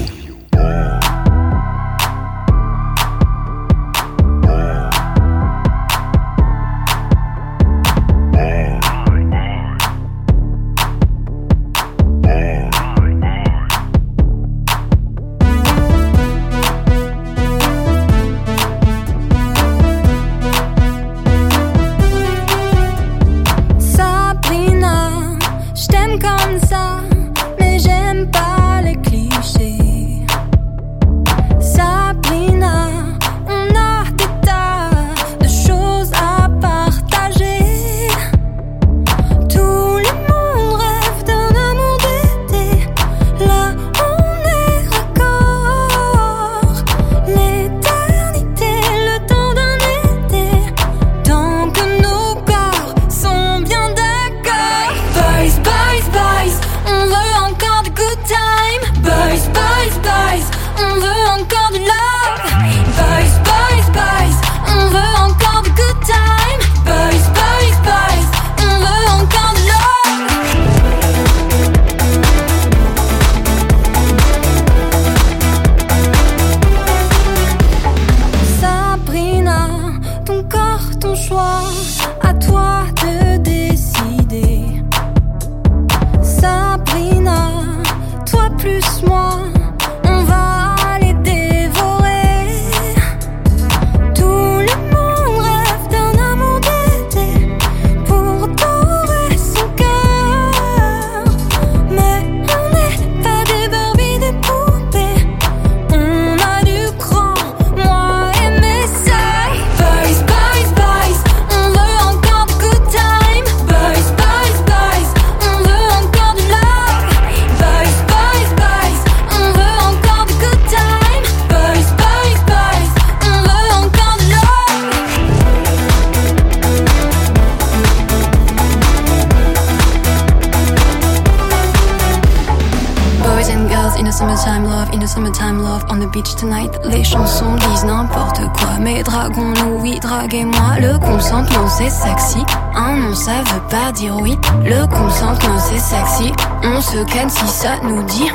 Le consentement c'est sexy, un non ça veut pas dire oui. Le consentement c'est sexy, on se ken si ça nous dit.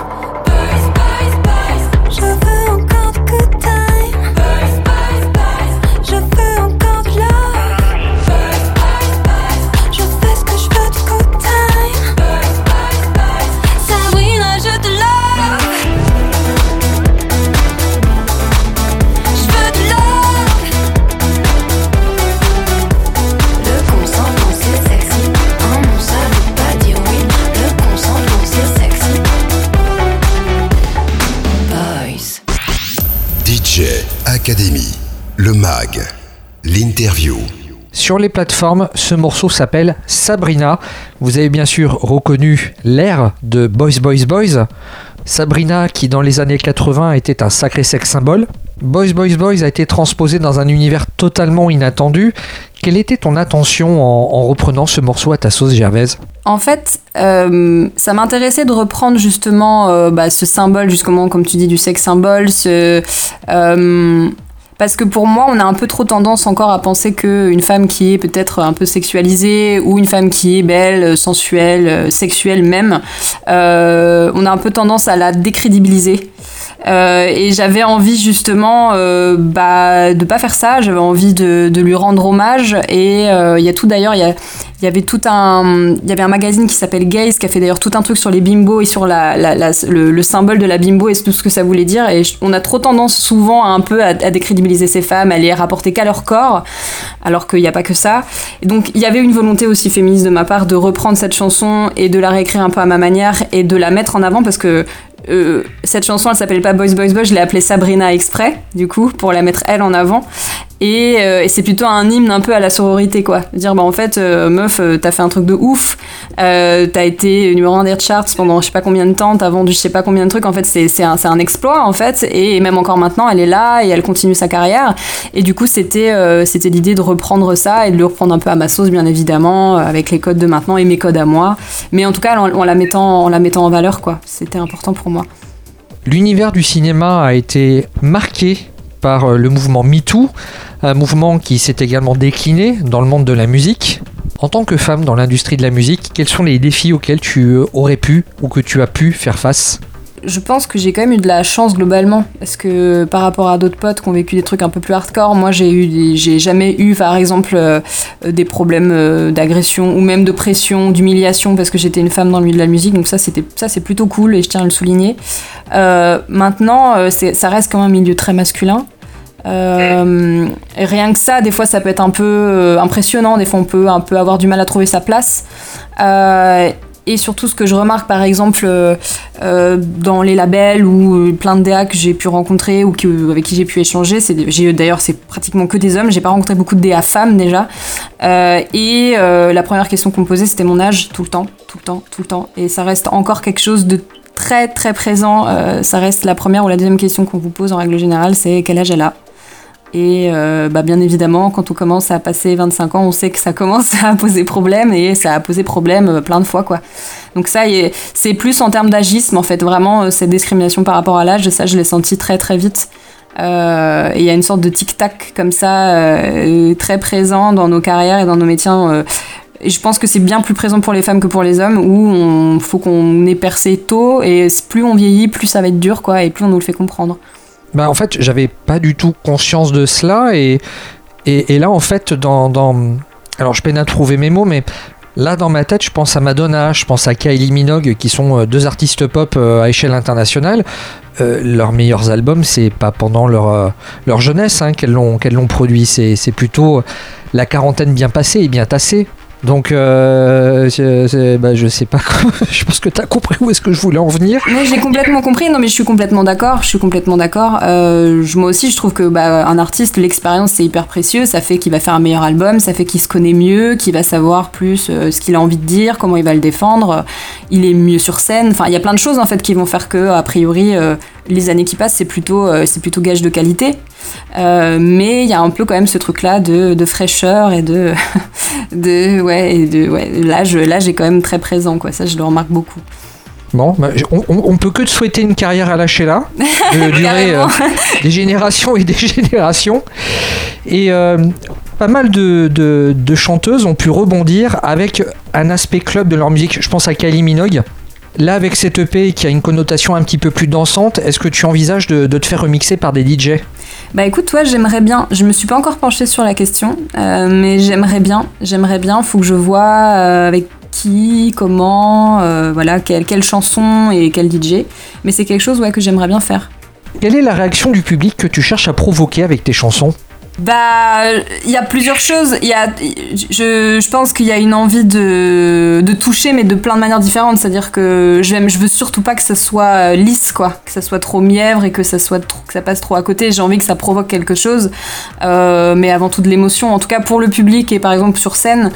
Sur les plateformes, ce morceau s'appelle Sabrina. Vous avez bien sûr reconnu l'air de Boys Boys Boys. Sabrina, qui dans les années 80 était un sacré sex symbole. Boys Boys Boys a été transposé dans un univers totalement inattendu. Quelle était ton attention en, en reprenant ce morceau à ta sauce gervaise? En fait, euh, ça m'intéressait de reprendre justement euh, bah, ce symbole, justement, comme tu dis, du sexe symbole. Ce, euh, parce que pour moi, on a un peu trop tendance encore à penser qu'une femme qui est peut-être un peu sexualisée ou une femme qui est belle, sensuelle, sexuelle même, euh, on a un peu tendance à la décrédibiliser. Euh, et j'avais envie justement euh, bah, de pas faire ça, j'avais envie de, lui rendre hommage. Et euh, il y a tout d'ailleurs, il y, avait tout un, y avait un magazine qui s'appelle Gaze qui a fait d'ailleurs tout un truc sur les bimbos et sur la, le, le, symbole de la bimbo et tout ce que ça voulait dire. Et on a trop tendance souvent un peu à, à décrédibiliser ces femmes, à les rapporter qu'à leur corps, alors qu'il n'y a pas que ça. Et donc il y avait une volonté aussi féministe de ma part de reprendre cette chanson et de la réécrire un peu à ma manière et de la mettre en avant parce que euh, cette chanson, elle s'appelle pas Boys Boys Boys, je l'ai appelée Sabrina exprès, du coup, pour la mettre elle en avant. Et, euh, et c'est plutôt un hymne un peu à la sororité, quoi. Dire, bah en fait, euh, meuf, euh, t'as fait un truc de ouf, t'as été numéro 1 des charts pendant je sais pas combien de temps, t'as vendu je sais pas combien de trucs, en fait, c'est un, un exploit, en fait. Et même encore maintenant, elle est là et elle continue sa carrière. Et du coup, c'était c'était l'idée de reprendre ça et de le reprendre un peu à ma sauce, bien évidemment, avec les codes de maintenant et mes codes à moi. Mais en tout cas, en la, mettant, en la mettant en valeur, quoi. C'était important pour moi. L'univers du cinéma a été marqué par le mouvement MeToo, un mouvement qui s'est également décliné dans le monde de la musique. En tant que femme dans l'industrie de la musique, quels sont les défis auxquels tu aurais pu ou que tu as pu faire face? Je pense que j'ai quand même eu de la chance globalement parce que par rapport à d'autres potes qui ont vécu des trucs un peu plus hardcore, moi j'ai eu j'ai jamais eu par exemple euh, des problèmes euh, d'agression ou même de pression, d'humiliation parce que j'étais une femme dans le milieu de la musique donc ça c'était ça c'est plutôt cool et je tiens à le souligner. Euh, maintenant ça reste quand même un milieu très masculin. Euh, rien que ça, des fois, ça peut être un peu euh, impressionnant. Des fois, on peut un peu avoir du mal à trouver sa place. Euh, et surtout, ce que je remarque, par exemple, dans les labels ou plein de DA que j'ai pu rencontrer ou avec qui j'ai pu échanger, c'est d'ailleurs c'est pratiquement que des hommes. J'ai pas rencontré beaucoup de DA femmes déjà. et la première question qu'on me posait, c'était mon âge, tout le temps, tout le temps, tout le temps. Et ça reste encore quelque chose de très très présent. ça reste la première ou la deuxième question qu'on vous pose en règle générale, c'est quel âge elle a? Et euh, bah, bien évidemment, quand on commence à passer 25 ans, on sait que ça commence (laughs) à poser problème et ça a posé problème euh, plein de fois. quoi. Donc ça, c'est plus en termes d'agisme, en fait, vraiment, euh, cette discrimination par rapport à l'âge, ça, je l'ai senti très très vite. Et il y a une sorte de tic-tac comme ça, très présent dans nos carrières et dans nos métiers. Et je pense que c'est bien plus présent pour les femmes que pour les hommes, où il faut qu'on ait percé tôt, et plus on vieillit, plus ça va être dur, quoi, et plus on nous le fait comprendre. Bah en fait, j'avais pas du tout conscience de cela et, et, là en fait dans, dans, alors je peine à trouver mes mots mais là dans ma tête je pense à Madonna, je pense à Kylie Minogue qui sont deux artistes pop à échelle internationale. Euh, leurs meilleurs albums c'est pas pendant leur, euh, leur jeunesse hein, qu'elles l'ont produit, c'est plutôt la quarantaine bien passée et bien tassée. Donc, euh, je, bah, je sais pas. (laughs) je pense que tu as compris où est-ce que je voulais en venir. Oui, j'ai complètement compris. Non, mais je suis complètement d'accord. Je suis complètement d'accord. Euh, moi aussi, je trouve que bah, un artiste, l'expérience, c'est hyper précieux. Ça fait qu'il va faire un meilleur album. Ça fait qu'il se connaît mieux, qu'il va savoir plus euh, ce qu'il a envie de dire, comment il va le défendre. Il est mieux sur scène. Enfin, il y a plein de choses en fait qui vont faire que, a priori, euh, les années qui passent, c'est plutôt, euh, c'est plutôt gage de qualité. Euh, mais il y a un peu quand même ce truc-là de, de, fraîcheur et de, (laughs) de ouais, et de ouais, l'âge, l'âge est quand même très présent, quoi. Ça, je le remarque beaucoup. Bon, bah, on, on, peut que te souhaiter une carrière à lâcher là, (laughs) de durer euh, des générations et des (laughs) générations. Et euh, pas mal de, de, de, chanteuses ont pu rebondir avec un aspect club de leur musique. Je pense à Kylie Minogue. Là, avec cette EP qui a une connotation un petit peu plus dansante, est-ce que tu envisages de, de, te faire remixer par des DJ Bah écoute, toi, j'aimerais bien. Je me suis pas encore penchée sur la question, euh, mais j'aimerais bien. J'aimerais bien. Faut que je vois euh, avec qui, comment, euh, voilà, quelle, quelle, chanson et quel DJ. Mais c'est quelque chose ouais, que j'aimerais bien faire. Quelle est la réaction du public que tu cherches à provoquer avec tes chansons? Bah, il y a plusieurs choses. Y a, je, je pense qu'il y a une envie de, de toucher, mais de plein de manières différentes. C'est-à-dire que j'aime, je veux surtout pas que ça soit lisse, quoi, que ça soit trop mièvre et que ça soit que ça passe trop à côté. J'ai envie que ça provoque quelque chose, euh, mais avant tout de l'émotion. En tout cas pour le public et par exemple sur scène.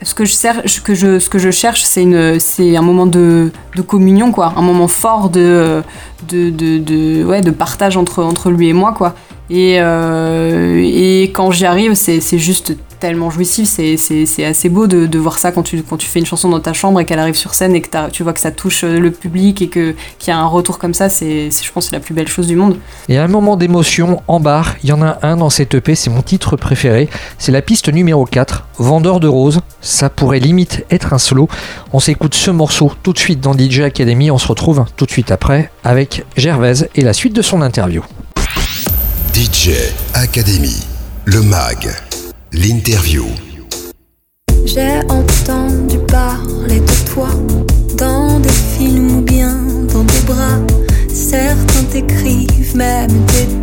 Ce que je, cherche, que je, ce que je cherche, c'est, c'est un moment de, de communion, quoi. Un moment fort de, de, de, de, ouais, de partage entre, entre lui et moi, quoi. Et, euh, et quand j'y arrive, c'est juste tellement jouissif, c'est assez beau de, de, voir ça quand tu, quand tu fais une chanson dans ta chambre et qu'elle arrive sur scène et que tu vois que ça touche le public et qu'il y a un retour comme ça, c'est je pense c'est la plus belle chose du monde. Et un moment d'émotion en bar, il y en a un dans cette EP, c'est mon titre préféré, c'est la piste numéro 4, Vendeur de roses, ça pourrait limite être un solo. On s'écoute ce morceau tout de suite dans DJ Academy, on se retrouve tout de suite après avec avec Gervaise et la suite de son interview. DJ Academy, le mag, l'interview. J'ai entendu parler de toi dans des films ou bien dans des bras. Certains t'écrivent même des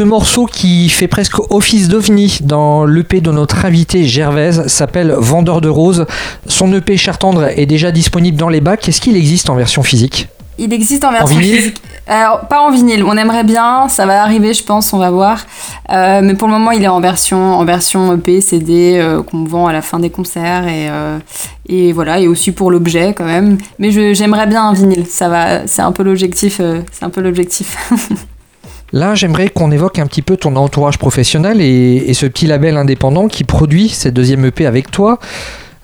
Ce morceau qui fait presque office d'ovni dans l'EP de notre invité Gervaise s'appelle Vendeur de roses. Son EP Cher Tendre est déjà disponible dans les bacs. Est-ce qu'il existe en version physique? Il existe en version physique. Alors, pas en vinyle, on aimerait bien, ça va arriver, je pense, on va voir. Euh, mais pour le moment, il est en version, en version EP, CD, euh, qu'on vend à la fin des concerts. Et, euh, et voilà, et aussi pour l'objet quand même. Mais j'aimerais bien un vinyle, ça va, c'est un peu l'objectif. c'est un peu l'objectif. (laughs) Là, j'aimerais qu'on évoque un petit peu ton entourage professionnel et, ce petit label indépendant qui produit cette deuxième EP avec toi.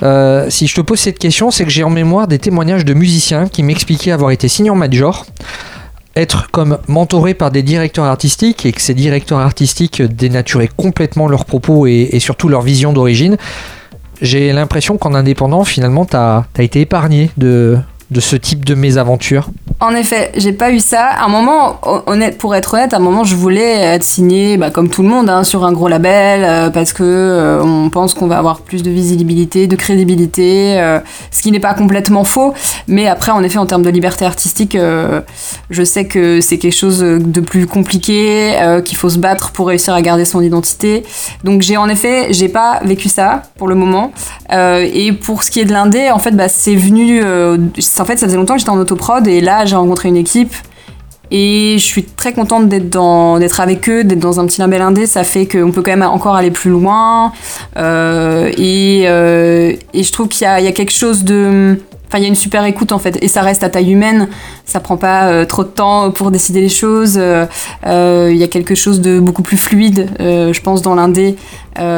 Euh, si je te pose cette question, c'est que j'ai en mémoire des témoignages de musiciens qui m'expliquaient avoir été signés en major, être comme mentorés par des directeurs artistiques et que ces directeurs artistiques dénaturaient complètement leurs propos et, et surtout leur vision d'origine. J'ai l'impression qu'en indépendant, finalement, tu as, été épargné de, de ce type de mésaventure En effet, j'ai pas eu ça. À un moment, honnête, pour être honnête, à un moment, je voulais être signé, bah, comme tout le monde, hein, sur un gros label, euh, parce que euh, on pense qu'on va avoir plus de visibilité, de crédibilité, euh, ce qui n'est pas complètement faux. Mais après, en effet, en termes de liberté artistique, je sais que c'est quelque chose de plus compliqué, qu'il faut se battre pour réussir à garder son identité. Donc, j'ai en effet, j'ai pas vécu ça pour le moment. et pour ce qui est de l'indé, en fait, bah, c'est venu en fait, ça faisait longtemps que j'étais en autoprod et là, j'ai rencontré une équipe et je suis très contente d'être dans d'être avec eux, d'être dans un petit label indé. Ça fait qu'on peut quand même encore aller plus loin. Euh, et, euh, et, je trouve qu'il y, y a, quelque chose de Enfin, il y a une super écoute en fait, et ça reste à taille humaine. Ça prend pas euh, trop de temps pour décider les choses. Il y a quelque chose de beaucoup plus fluide, je pense, dans l'indé.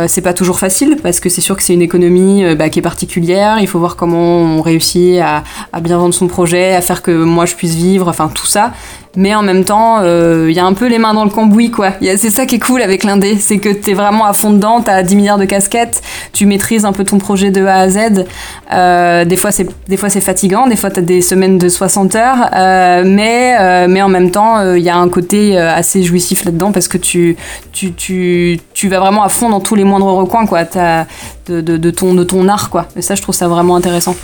C'est pas toujours facile parce que c'est sûr que c'est une économie bah, qui est particulière. Il faut voir comment on réussit à, bien vendre son projet, à faire que moi je puisse vivre, enfin tout ça mais en même temps, il euh, y a un peu les mains dans le cambouis, quoi. C'est ça qui est cool avec l'indé, c'est que t'es vraiment à fond dedans, t'as 10 milliards de casquettes, tu maîtrises un peu ton projet de A à Z. Euh, des fois, c'est fatigant, des fois, t'as des semaines de 60 heures, euh, mais, mais en même temps, il y a un côté assez jouissif là-dedans parce que tu, tu, tu, tu, vas vraiment à fond dans tous les moindres recoins, quoi, de, de, ton, de ton art, quoi. Et ça, je trouve ça vraiment intéressant.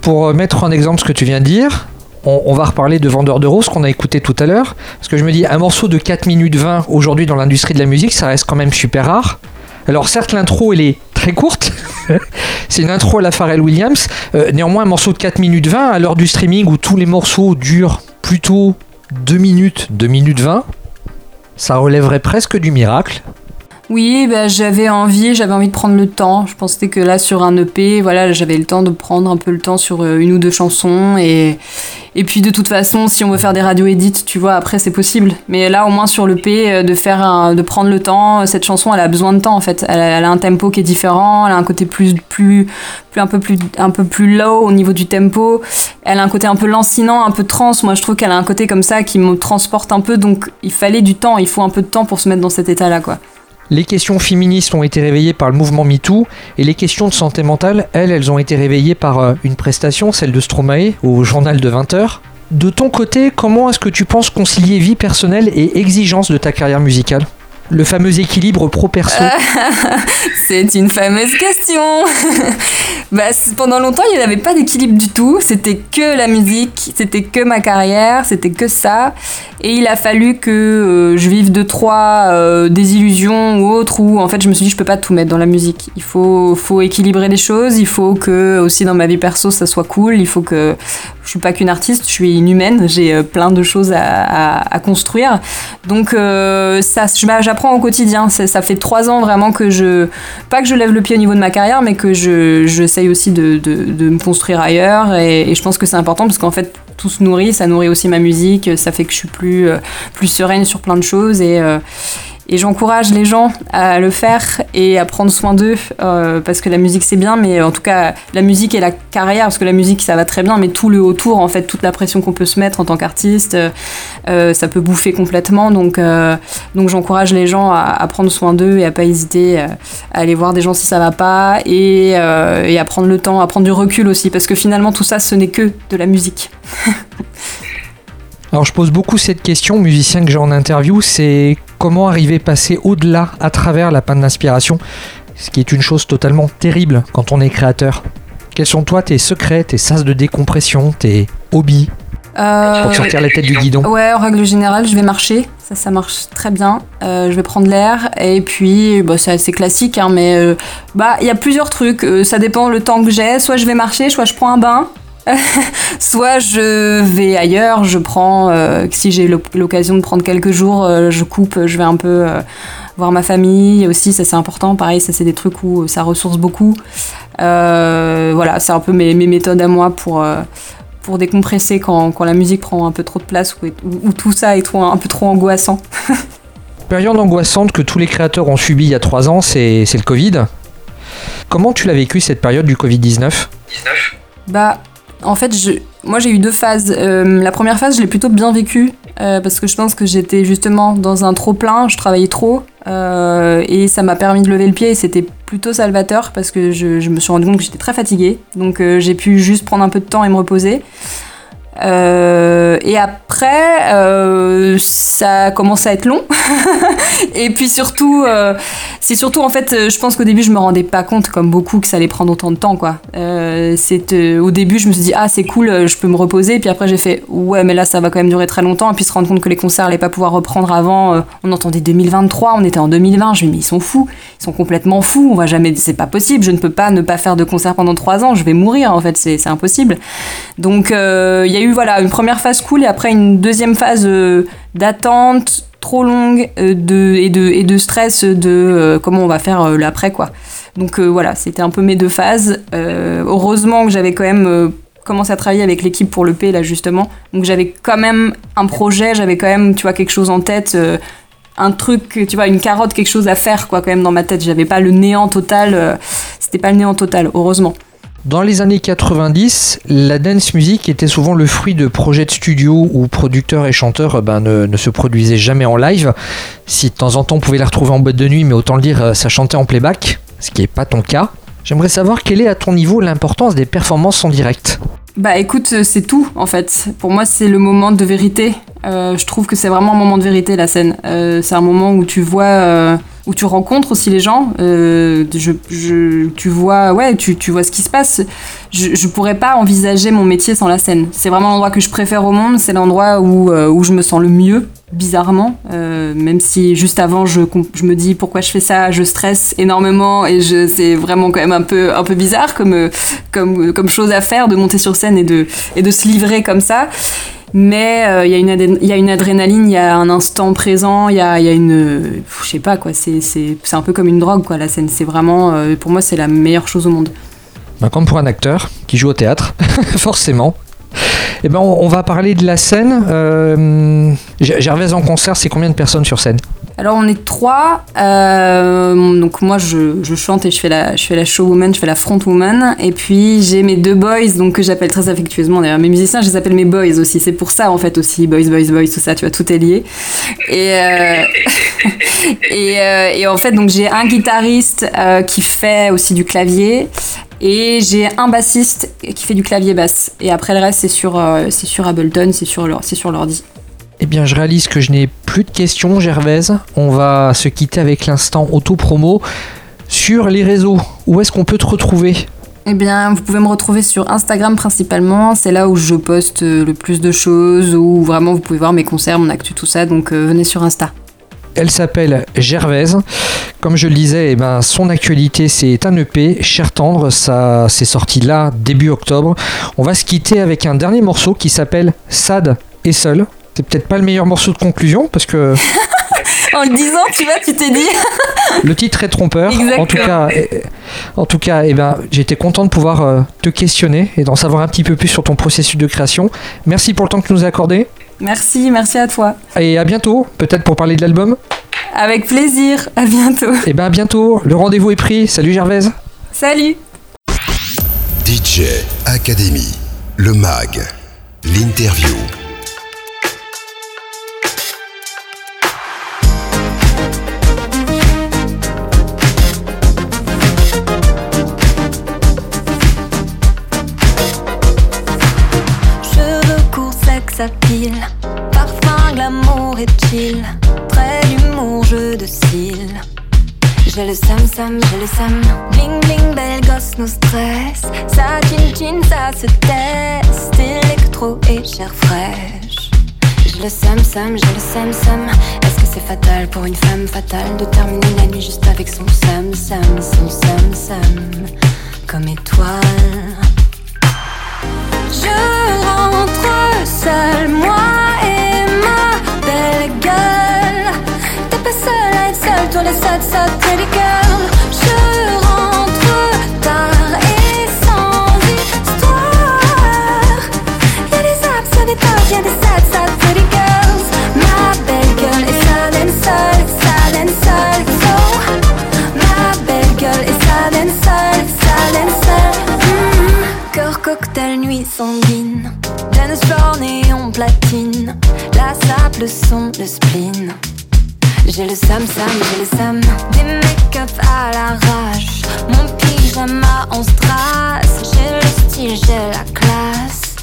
Pour mettre en exemple ce que tu viens de dire, on, va reparler de Vendeur de Rose qu'on a écouté tout à l'heure. Parce que je me dis, un morceau de 4 minutes 20 aujourd'hui dans l'industrie de la musique, ça reste quand même super rare. Alors certes, l'intro, elle est très courte. (laughs) c'est une intro à la Pharrell Williams. Euh, néanmoins, un morceau de 4 minutes 20 à l'heure du streaming où tous les morceaux durent plutôt 2 minutes, 2 minutes 20, ça relèverait presque du miracle. Oui, bah, j'avais envie, j'avais envie de prendre le temps. Je pensais que là, sur un EP, voilà, j'avais le temps de prendre un peu le temps sur euh, une ou deux chansons. Et, et puis, de toute façon, si on veut faire des radio edits, tu vois, après, c'est possible. Mais là, au moins, sur l'EP, euh, de de prendre le temps, cette chanson, elle a besoin de temps, en fait. Elle a, un tempo qui est différent, elle a un côté plus, plus, plus, un peu plus, un peu plus low au niveau du tempo. Elle a un côté un peu lancinant, un peu trans. Moi, je trouve qu'elle a un côté comme ça qui me transporte un peu. Donc, il fallait du temps, il faut un peu de temps pour se mettre dans cet état-là, quoi. Les questions féministes ont été réveillées par le mouvement MeToo et les questions de santé mentale, elles, elles ont été réveillées par euh, une prestation, celle de Stromae, au journal de 20h. De ton côté, comment est-ce que tu penses concilier vie personnelle et exigence de ta carrière musicale? Le fameux équilibre pro-perso (laughs) C'est une fameuse question (laughs) bah, Pendant longtemps, il n'y avait pas d'équilibre du tout. C'était que la musique, c'était que ma carrière, c'était que ça. Et il a fallu que euh, je vive de trois euh, désillusions ou autres où en fait je me suis dit je peux pas tout mettre dans la musique. Il faut, faut équilibrer les choses, il faut que aussi dans ma vie perso ça soit cool, il faut que je suis pas qu'une artiste, je suis une humaine, j'ai euh, plein de choses à, à, construire. Donc euh, ça, j'apprends au quotidien. Ça fait trois ans vraiment que je, pas que je lève le pied au niveau de ma carrière, mais que je, j'essaye aussi de, de, de, me construire ailleurs. Et, et je pense que c'est important parce qu'en fait tout se nourrit, ça nourrit aussi ma musique, ça fait que je suis plus, euh, plus sereine sur plein de choses et et j'encourage les gens à le faire et à prendre soin d'eux euh, parce que la musique c'est bien mais en tout cas la musique et la carrière parce que la musique ça va très bien mais tout le autour en fait toute la pression qu'on peut se mettre en tant qu'artiste euh, ça peut bouffer complètement. Donc euh, donc j'encourage les gens à, prendre soin d'eux et à pas hésiter à aller voir des gens si ça va pas et à prendre le temps à prendre du recul aussi parce que finalement tout ça ce n'est que de la musique (laughs) Alors je pose beaucoup cette question, musicien que j'ai en interview, c'est comment arriver à passer au-delà, à travers la panne d'inspiration, ce qui est une chose totalement terrible quand on est créateur. Quels sont toi tes secrets, tes sas de décompression, tes hobbies? Euh, pour sortir la tête du guidon Ouais, en règle générale, je vais marcher. Ça, ça marche très bien. Euh, je vais prendre l'air. Et puis, bah, c'est assez classique, hein, mais euh, bah, il y a plusieurs trucs. ça dépend le temps que j'ai. Soit je vais marcher, soit je prends un bain. (laughs) soit je vais ailleurs, je prends, euh, si j'ai l'occasion de prendre quelques jours, euh, je coupe, je vais un peu euh, voir ma famille aussi, ça c'est important, pareil, ça c'est des trucs où ça ressource beaucoup. voilà, c'est un peu mes, mes, méthodes à moi pour, pour décompresser quand, quand la musique prend un peu trop de place ou, ou- ou tout ça est trop, un peu trop angoissant. (laughs) Période angoissante que tous les créateurs ont subi il y a trois ans, c'est c'est le Covid. Comment tu l'as vécu cette période du Covid-19 Bah, en fait, moi j'ai eu deux phases. Euh, la première phase, je l'ai plutôt bien vécue euh, parce que je pense que j'étais justement dans un trop plein, je travaillais trop euh, et ça m'a permis de lever le pied et c'était plutôt salvateur parce que je, me suis rendu compte que j'étais très fatiguée. Donc j'ai pu juste prendre un peu de temps et me reposer. Euh, et après, euh, ça a commencé à être long. (laughs) et puis surtout, euh, c'est surtout en fait, je pense qu'au début, je me rendais pas compte, comme beaucoup, que ça allait prendre autant de temps, quoi. C'est au début, je me suis dit ah c'est cool, je peux me reposer. Puis après, j'ai fait ouais, mais là, ça va quand même durer très longtemps. Et puis se rendre compte que les concerts allaient pas pouvoir reprendre avant. on entendait 2023, on était en 2020. Je me dis mais ils sont fous, ils sont complètement fous. On va jamais, c'est pas possible. Je ne peux pas ne pas faire de concert pendant trois ans. Je vais mourir en fait, c'est impossible. Donc il y a eu voilà une première phase cool et après une deuxième phase euh, d'attente trop longue euh, de, et, de, et de stress de euh, comment on va faire l'après quoi. Donc voilà, c'était un peu mes deux phases. Heureusement que j'avais quand même commencé à travailler avec l'équipe pour le P là justement. Donc j'avais quand même un projet, j'avais quand même tu vois quelque chose en tête. un truc, tu vois, une carotte, quelque chose à faire, quoi, quand même, dans ma tête. J'avais pas le néant total. C'était pas le néant total, heureusement. Dans les années 90, la dance music était souvent le fruit de projets de studio où producteurs et chanteurs euh, ben, ne, se produisaient jamais en live. Si de temps en temps on pouvait les retrouver en boîte de nuit, mais autant le dire, euh, ça chantait en playback, ce qui n'est pas ton cas. J'aimerais savoir quelle est à ton niveau l'importance des performances en direct? Bah écoute, euh, c'est tout en fait. Pour moi, c'est le moment de vérité. Euh, je trouve que c'est vraiment un moment de vérité la scène. C'est un moment où tu vois, où tu rencontres aussi les gens. Euh, je, je- tu vois, ouais, tu, tu vois ce qui se passe. Je, je pourrais pas envisager mon métier sans la scène. C'est vraiment l'endroit que je préfère au monde. C'est l'endroit où, euh, où je me sens le mieux, bizarrement. Euh, même si juste avant, je, je me dis pourquoi je fais ça, je stresse énormément et je, c'est vraiment quand même un peu, un peu bizarre comme, euh, comme, comme chose à faire de monter sur scène et de, et de se livrer comme ça. Mais euh, il y, a une adrénaline, il y a un instant présent, il y a, y a une. Je sais pas quoi, c'est un peu comme une drogue quoi, la scène. C'est vraiment. euh, pour moi, c'est la meilleure chose au monde. Ben, comme pour un acteur qui joue au théâtre, (laughs) forcément. Eh ben, on, va parler de la scène. Euh, Ger- Gervaise en concert, c'est combien de personnes sur scène? Alors on est trois. euh, donc moi je, je chante et je fais la je fais la showwoman, je fais la frontwoman. Et puis j'ai mes deux boys donc que j'appelle très affectueusement d'ailleurs mes musiciens, je les appelle mes boys aussi. C'est pour ça en fait aussi boys boys boys tout ça, tu vois tout est lié. Et euh, (laughs) euh, et en fait donc j'ai un guitariste qui fait aussi du clavier. Et j'ai un bassiste qui fait du clavier basse. Et après le reste c'est sur c'est sur Ableton, c'est sur c'est sur l'ordi. Eh bien, je réalise que je n'ai plus de questions, Gervaise. On va se quitter avec l'instant auto-promo. Sur les réseaux, où est-ce qu'on peut te retrouver? Eh bien, vous pouvez me retrouver sur Instagram principalement. C'est là où je poste euh, le plus de choses, où vraiment vous pouvez voir mes concerts, mon actu, tout ça. Donc euh, venez sur Insta. Elle s'appelle Gervaise. Comme je le disais, eh ben, son actualité c'est un EP, Cher Tendre. Ça s'est sorti là, début octobre. On va se quitter avec un dernier morceau qui s'appelle Sad et Seul. C'est peut-être pas le meilleur morceau de conclusion parce que (laughs) En le disant, tu vois, tu t'es dit. (laughs) le titre est trompeur. Exactement. En tout cas, eh, en tout cas, eh ben, j'étais content de pouvoir euh, te questionner et d'en savoir un petit peu plus sur ton processus de création. Merci pour le temps que tu nous as accordé Merci, merci à toi. et à bientôt, peut-être pour parler de l'album. Avec plaisir. À bientôt. Et ben à bientôt. Le rendez-vous est pris. Salut Gervaise. Salut. DJ Academy, le MAG, l'interview. J'ai le sam sam, j'ai le sam. Bling bling, belle gosse, nous stress. Ça chin chin, ça se teste. Électro et chair fraîche. J'ai le sam sam, j'ai le sam sam. Est-ce que c'est fatal pour une femme fatale de terminer la nuit juste avec son sam sam, son sam sam, comme étoile? Je rentre seule, moi et ma belle gueule les stats ça critical. Je rentre tard et sans. Y'a des apps, ça dépasse, y'a des stats ça critical. Ma belle gueule est sale and seule, sale and seule. Oh, ma belle gueule est sale and seule, sale seule. Mmh, Corps, cocktail, nuit sanguine. Janus, Florn néon platine. La sable, le son, le spleen. J'ai le sam sam, j'ai le sam. Des make-up à l'arrache. Mon pyjama en strass. J'ai le style, j'ai la classe.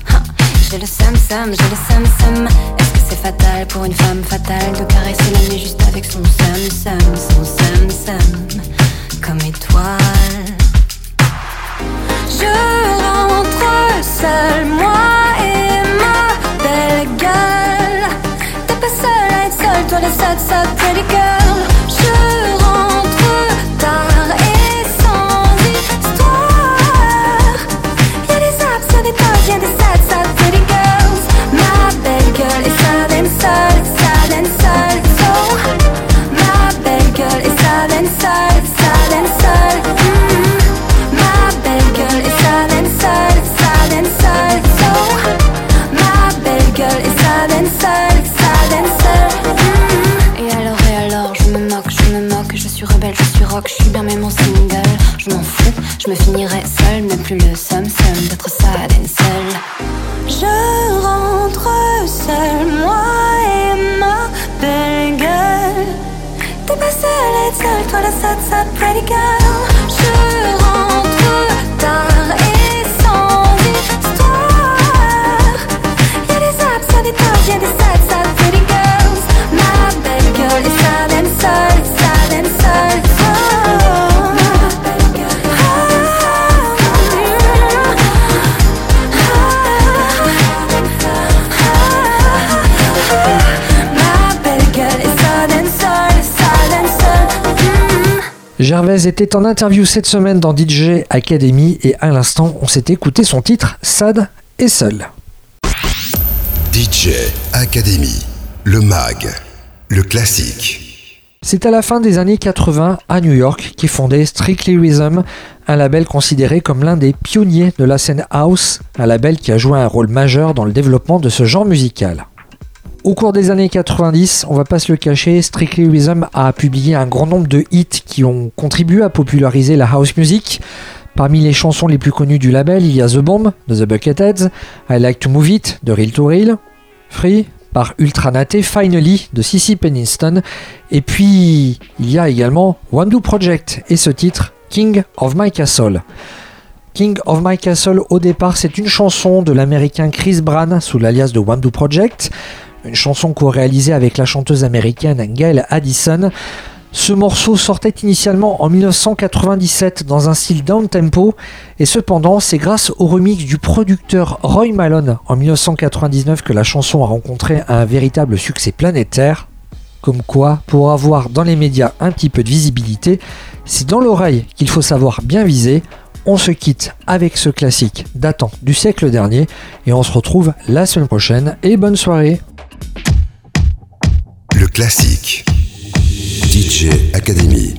J'ai le sam sam, j'ai le sam sam. Est-ce que c'est fatal pour une femme fatale de caresser la nuit juste avec son sam sam, son sam sam, comme étoile. Je rentre seule, je me finirai seule, même plus le somme seul d'être sad and seule. Je rentre seule, moi et ma belle gueule. T'es pas seule être seule, toi la sad, sad pretty girl. Gervais était en interview cette semaine dans DJ Academy et à l'instant, on s'est écouté son titre Sad et seul. DJ Academy, le mag, le classique. C'est à la fin des années 80 à New York qu'il fondait Strictly Rhythm, un label considéré comme l'un des pionniers de la scène house, un label qui a joué un rôle majeur dans le développement de ce genre musical. Au cours des années 90, on va pas se le cacher, Strictly Rhythm a publié un grand nombre de hits qui ont contribué à populariser la house music. Parmi les chansons les plus connues du label, il y a The Bomb de The Bucketheads, I Like to Move It de Real to Real, Free par Ultranaté, Finally de Sissy Peniston, et puis il y a également One Do Project et ce titre King of My Castle. King of My Castle, au départ, c'est une chanson de l'américain Chris Bran sous l'alias de One Do Project, une chanson co-réalisée avec la chanteuse américaine Gail Addison. Ce morceau sortait initialement en 1997 dans un style down-tempo, et cependant, c'est grâce au remix du producteur Roy Malone en 1999 que la chanson a rencontré un véritable succès planétaire. Comme quoi, pour avoir dans les médias un petit peu de visibilité, c'est dans l'oreille qu'il faut savoir bien viser. On se quitte avec ce classique datant du siècle dernier et on se retrouve la semaine prochaine et bonne soirée. Le classique. DJ Academy.